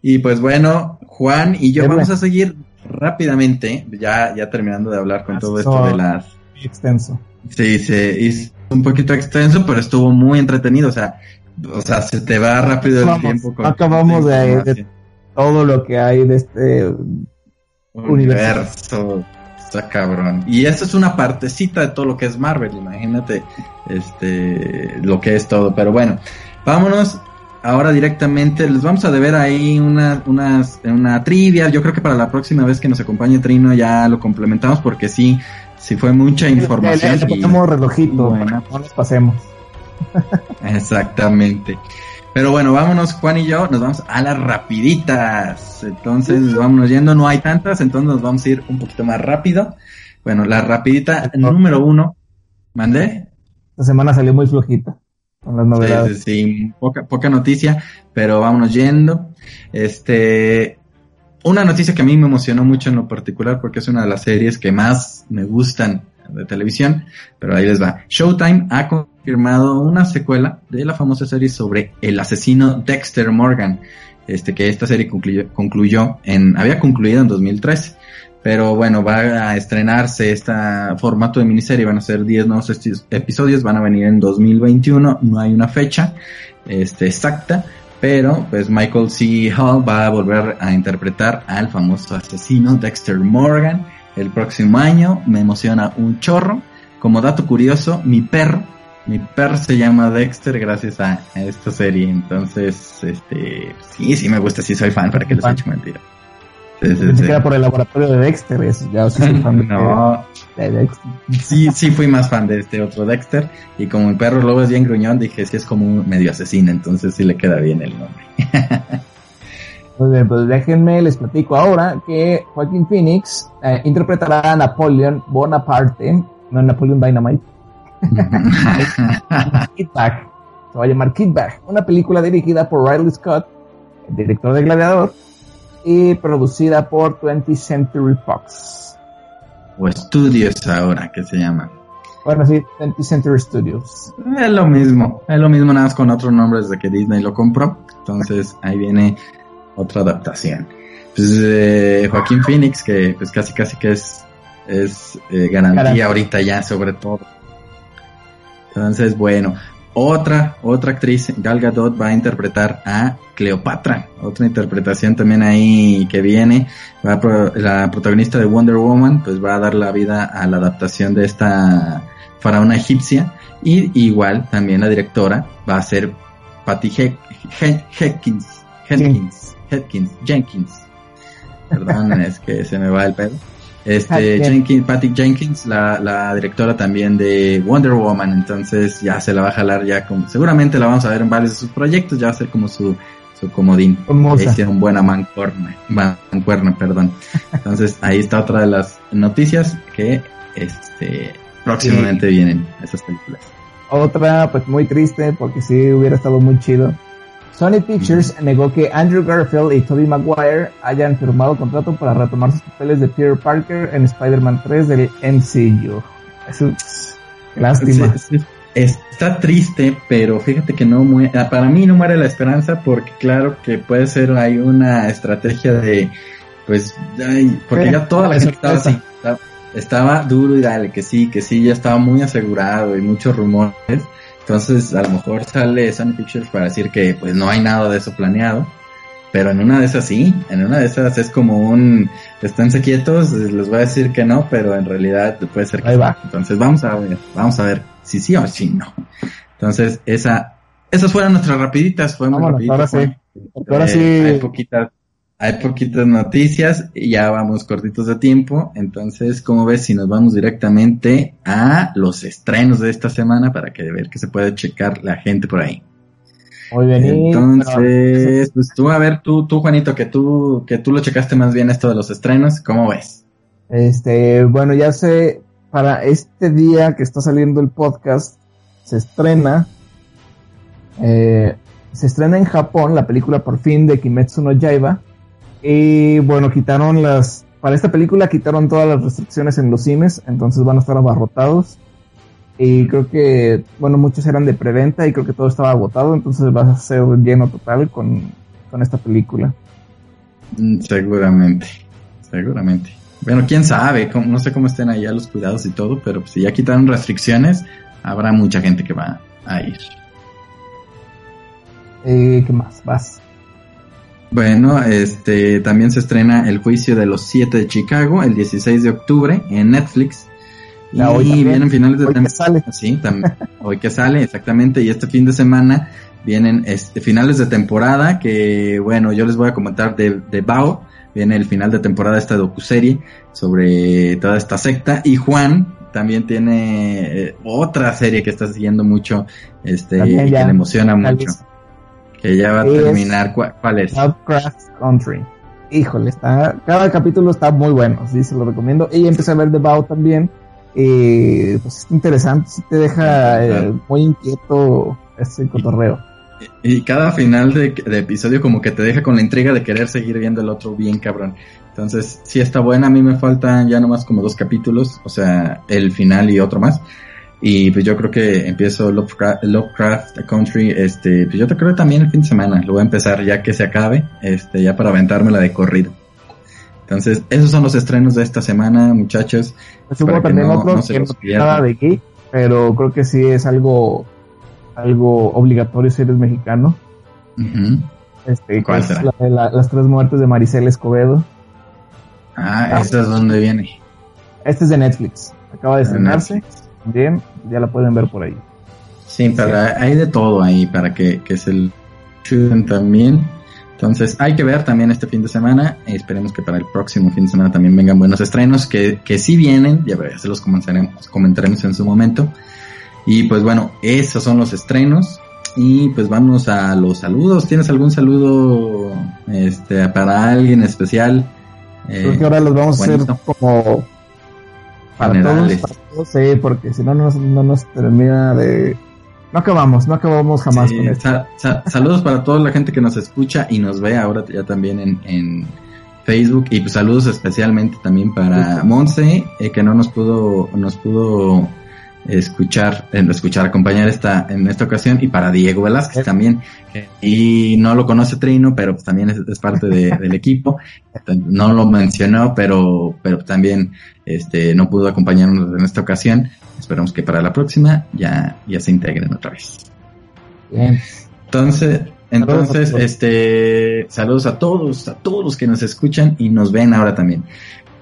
y pues bueno, Juan y yo vamos a seguir rápidamente, ya, ya terminando de hablar con todo esto de las... Extenso. Sí, se hizo un poquito extenso, pero estuvo muy entretenido, o sea, o sea, se te va rápido el tiempo. con acabamos de-. Todo lo que hay de este universo. Está cabrón. Y esto es una partecita de todo lo que es Marvel, imagínate este lo que es todo. Pero bueno, vámonos ahora directamente les vamos a deber ahí una, unas, una trivia. Yo creo que para la próxima vez que nos acompañe Trino ya lo complementamos porque sí, sí fue mucha información. Le, ponemos relojito, bueno. no nos pasemos. Exactamente. Pero bueno, vámonos Juan y yo, nos vamos a las rapiditas. Entonces, vámonos yendo, no hay tantas, entonces nos vamos a ir un poquito más rápido. Bueno, la rapidita número uno. ¿Mandé? Esta semana salió muy flojita Sí, poca, poca noticia, pero vámonos yendo. Este, una noticia que a mí me emocionó mucho en lo particular porque es una de las series que más me gustan de televisión, pero ahí les va. Showtime ha confirmado una secuela de la famosa serie sobre el asesino Dexter Morgan, este que esta serie concluyó, concluyó en, había concluido en 2013. Pero bueno, va a estrenarse este formato de miniserie, van a ser 10 nuevos episodios, van a venir en 2021, no hay una fecha este, exacta, pero pues Michael C. Hall va a volver a interpretar al famoso asesino Dexter Morgan el próximo año, me emociona un chorro. Como dato curioso, mi perro, mi perro se llama Dexter gracias a, esta serie, entonces, este, sí, sí me gusta, sí soy fan, para que les eche mentira. Pensé que era por el laboratorio de Dexter, ya soy fan no. de, Dexter. Sí, sí fui más fan de este otro Dexter, y como mi perro luego es bien gruñón, dije, sí es como un medio asesino, entonces sí le queda bien el nombre. Muy bien, pues déjenme, les platico ahora que Joaquín Phoenix eh, interpretará a Napoleon Bonaparte, no Napoleon Dynamite. Kidback, se va a llamar Kidback, una película dirigida por Riley Scott, el director de Gladiador, y producida por 20th Century Fox. O Studios ahora, que se llama. Bueno, sí, 20th Century Studios. Es lo mismo, es lo mismo nada más con otros nombres de que Disney lo compró. Entonces ahí viene otra adaptación. Pues eh, Joaquín Phoenix, que pues casi casi que es, es eh, garantía ahorita ya sobre todo. Entonces, bueno, otra, otra actriz, Gal Gadot, va a interpretar a Cleopatra. Otra interpretación también ahí que viene. Va la protagonista de Wonder Woman, pues va a dar la vida a la adaptación de esta faraona egipcia. Y igual también la directora va a ser Patty Jenkins. Jenkins. Jenkins. Jenkins. Perdón, es que se me va el pedo. Este, Jenkins, Patty Jenkins, la, la directora también de Wonder Woman, entonces ya se la va a jalar ya como, seguramente la vamos a ver en varios de sus proyectos, ya va a ser como su, su comodín. Hicieron buena mancuerna, mancuerna, perdón. Entonces ahí está otra de las noticias que, este, próximamente vienen esas películas. Otra, pues muy triste, porque sí hubiera estado muy chido Sony Pictures negó que Andrew Garfield y Tobey Maguire hayan firmado contrato para retomar sus papeles de Peter Parker en Spider-Man 3 del MCU. Es lástima. está triste, pero fíjate que no muere, ah, para mí no muere la esperanza porque claro que puede ser hay una estrategia de, pues, porque ya toda la gente estaba así, estaba duro y dale, que sí, que sí, ya estaba muy asegurado y muchos rumores entonces, a lo mejor sale Sony Pictures para decir que pues no hay nada de eso planeado. Pero en una de esas sí, en una de esas es como un, esténse quietos, les voy a decir que no, pero en realidad puede ser que Ahí va. Entonces vamos a ver, vamos a ver si sí o si no. Entonces esa, esas fueron nuestras rapiditas, fue muy Ahora sí. Ahora sí. Eh, hay poquitas hay poquitas noticias y ya vamos cortitos de tiempo. Entonces, ¿cómo ves si nos vamos directamente a los estrenos de esta semana para que ver que se puede checar la gente por ahí? Muy bien. Entonces, pues tú, a ver, tú, tú, Juanito, que tú, que tú lo checaste más bien esto de los estrenos, ¿cómo ves? Este, bueno, ya sé, para este día que está saliendo el podcast, se estrena, eh, se estrena en Japón la película por fin de Kimetsu no Yaiba, y bueno, quitaron las. Para esta película quitaron todas las restricciones en los cines, entonces van a estar abarrotados. Y creo que, bueno, muchos eran de preventa y creo que todo estaba agotado, entonces va a ser lleno total con, esta película. Mm, seguramente, seguramente. Bueno, quién sabe, no sé cómo estén allá los cuidados y todo, pero si ya quitaron restricciones, habrá mucha gente que va a ir. Eh, ¿Qué más? Vas. Bueno, este también se estrena El juicio de los siete de Chicago el 16 de octubre en Netflix. y hoy vienen finales de hoy que sale. Sí, hoy que sale, exactamente. Y este fin de semana vienen este, finales de temporada que, bueno, yo les voy a comentar de, de Bao. Viene el final de temporada de esta docuserie sobre toda esta secta. Y Juan también tiene eh, otra serie que está siguiendo mucho, este, y que le emociona mucho. Que ya va a terminar. ¿Cuál, es? Lovecraft Country. Híjole, está, cada capítulo está muy bueno, sí, se lo recomiendo. Y empecé a ver The Bow también. Eh, pues es interesante, sí te deja eh, muy inquieto este cotorreo. Y, cada final de, episodio como que te deja con la intriga de querer seguir viendo el otro bien cabrón. Entonces, sí está buena, a mí me faltan ya nomás como dos capítulos, o sea, el final y otro más. Y pues yo creo que empiezo Lovecraft, Country, este, pues yo te creo también el fin de semana, lo voy a empezar ya que se acabe, este, ya para aventármela de corrido. Entonces, esos son los estrenos de esta semana, muchachos. Pues hubo también otro que no nada de aquí, pero creo que sí es algo algo obligatorio si eres mexicano. este, ¿Cuál será? las tres muertes de Maricel Escobedo. Ah, ah. ¿esta es donde viene? Este es de Netflix. Acaba de estrenarse. Bien, ya la pueden ver por ahí. Sí, pero hay de todo ahí para que, que se chuden también. Entonces hay que ver también este fin de semana. Esperemos que para el próximo fin de semana también vengan buenos estrenos, que, que sí vienen, ya, ya se los comentaremos, comentaremos en su momento. Y pues bueno, esos son los estrenos. Y pues vamos a los saludos. ¿Tienes algún saludo este, para alguien especial? Creo que ahora los vamos a hacer como para todos, sí, porque si no, no nos termina de... No acabamos, no acabamos jamás con esto. saludos para toda la gente que nos escucha y nos ve ahora ya también en, en Facebook y pues saludos especialmente también para Monse eh, que no nos pudo nos pudo escuchar, escuchar, acompañar esta, en esta ocasión y para Diego Velázquez también. Y no lo conoce Trino, pero pues también es, parte del equipo. No lo mencionó, pero, pero también este, no pudo acompañarnos en esta ocasión. Esperamos que para la próxima ya, ya se integren otra vez. Bien. Entonces, entonces, este, saludos a todos, a todos los que nos escuchan y nos ven ahora también.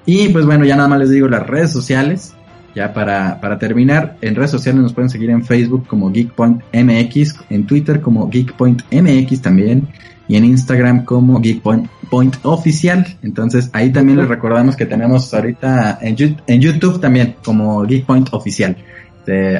Y pues bueno, ya nada más les digo las redes sociales ya para, para terminar, en redes sociales nos pueden seguir en Facebook como GeekPointMX, en Twitter como GeekPointMX también, y en Instagram como GeekPoint Oficial. Entonces ahí también les recordamos que tenemos ahorita en, en YouTube también como GeekPoint Oficial.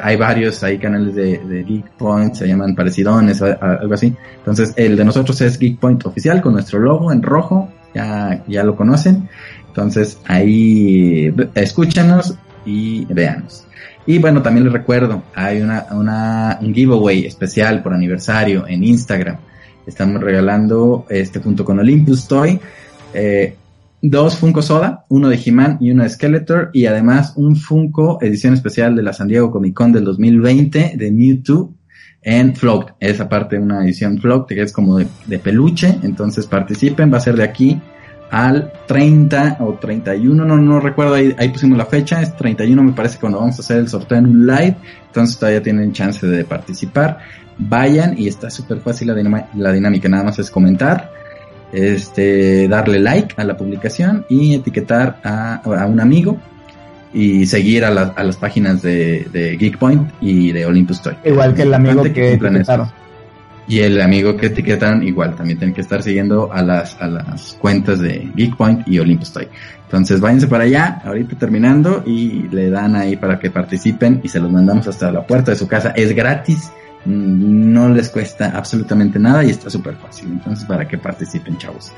hay varios hay canales de, de Geekpoint, se llaman parecidones, algo así. Entonces el de nosotros es GeekPoint Oficial con nuestro logo en rojo, ya, ya lo conocen. Entonces ahí escúchanos, y veanos. Y bueno, también les recuerdo, hay una, una, un giveaway especial por aniversario en Instagram. Estamos regalando, este, junto con Olympus Toy, eh, dos Funko Soda, uno de He-Man y uno de Skeletor, y además un Funko edición especial de la San Diego Comic Con del 2020 de Mewtwo en Float. Esa parte una edición Float que es como de, de peluche, entonces participen, va a ser de aquí al 30 o 31, no, no recuerdo, ahí, ahí pusimos la fecha, es 31 me parece cuando vamos a hacer el sorteo en un live, entonces todavía tienen chance de participar. Vayan y está súper fácil la, la dinámica, nada más es comentar, este, darle like a la publicación y etiquetar a, a un amigo y seguir a, a las páginas de, de Geekpoint y de Olympus Toy. Igual que el amigo que, etiquetaron. Y el amigo que etiquetan igual, también tienen que estar siguiendo a las, a las cuentas de Geekpoint y Olympus Toy. Entonces váyanse para allá, ahorita terminando, y le dan ahí para que participen y se los mandamos hasta la puerta de su casa. Es gratis, no les cuesta absolutamente nada y está súper fácil. Entonces para que participen, chavos.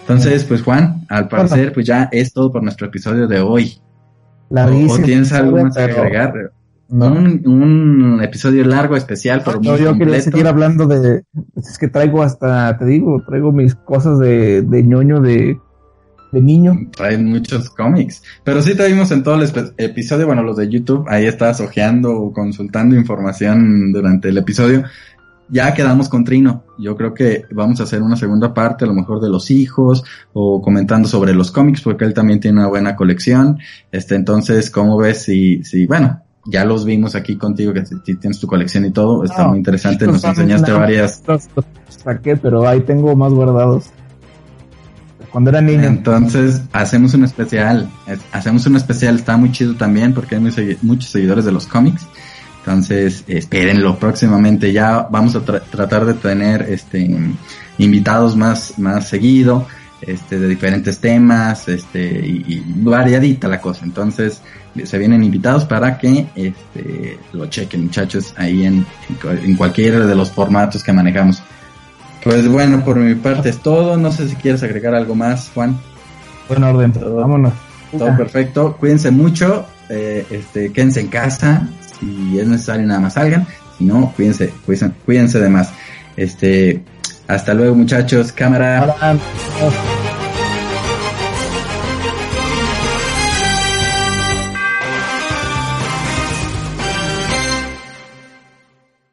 Entonces, pues Juan, al parecer, pues ya es todo por nuestro episodio de hoy. ¿O, tienes algo más que agregar? Un, episodio largo, especial, por no, yo quería seguir hablando de. Es que traigo hasta, te digo, traigo mis cosas de, de ñoño de, de niño. Traen muchos cómics. Pero sí traímos en todo el episodio, bueno, los de YouTube, ahí estás ojeando o consultando información durante el episodio. Ya quedamos con Trino. Yo creo que vamos a hacer una segunda parte, a lo mejor de los hijos, o comentando sobre los cómics, porque él también tiene una buena colección. Este, entonces, ¿cómo ves si, si, bueno, ya los vimos aquí contigo, que tienes tu colección y todo, está muy interesante, nos enseñaste varias. Los, saqué, pero ahí tengo más guardados. Cuando era niño. Entonces, hacemos un especial, hacemos un especial, está muy chido también, porque hay muchos seguidores de los cómics. Entonces, espérenlo próximamente. Ya vamos a tratar de tener este invitados más, más seguido, este, de diferentes temas, este, y, variadita la cosa. Entonces, se vienen invitados para que este, lo chequen, muchachos, ahí en, en cualquiera de los formatos que manejamos. Pues bueno, por mi parte es todo. No sé si quieres agregar algo más, Juan. Buen orden, vámonos. Todo perfecto. Cuídense mucho. Eh, este, quédense en casa. Si es necesario, nada más salgan. Si no, cuídense, cuídense, cuídense de más. Este, hasta luego, muchachos. Cámara.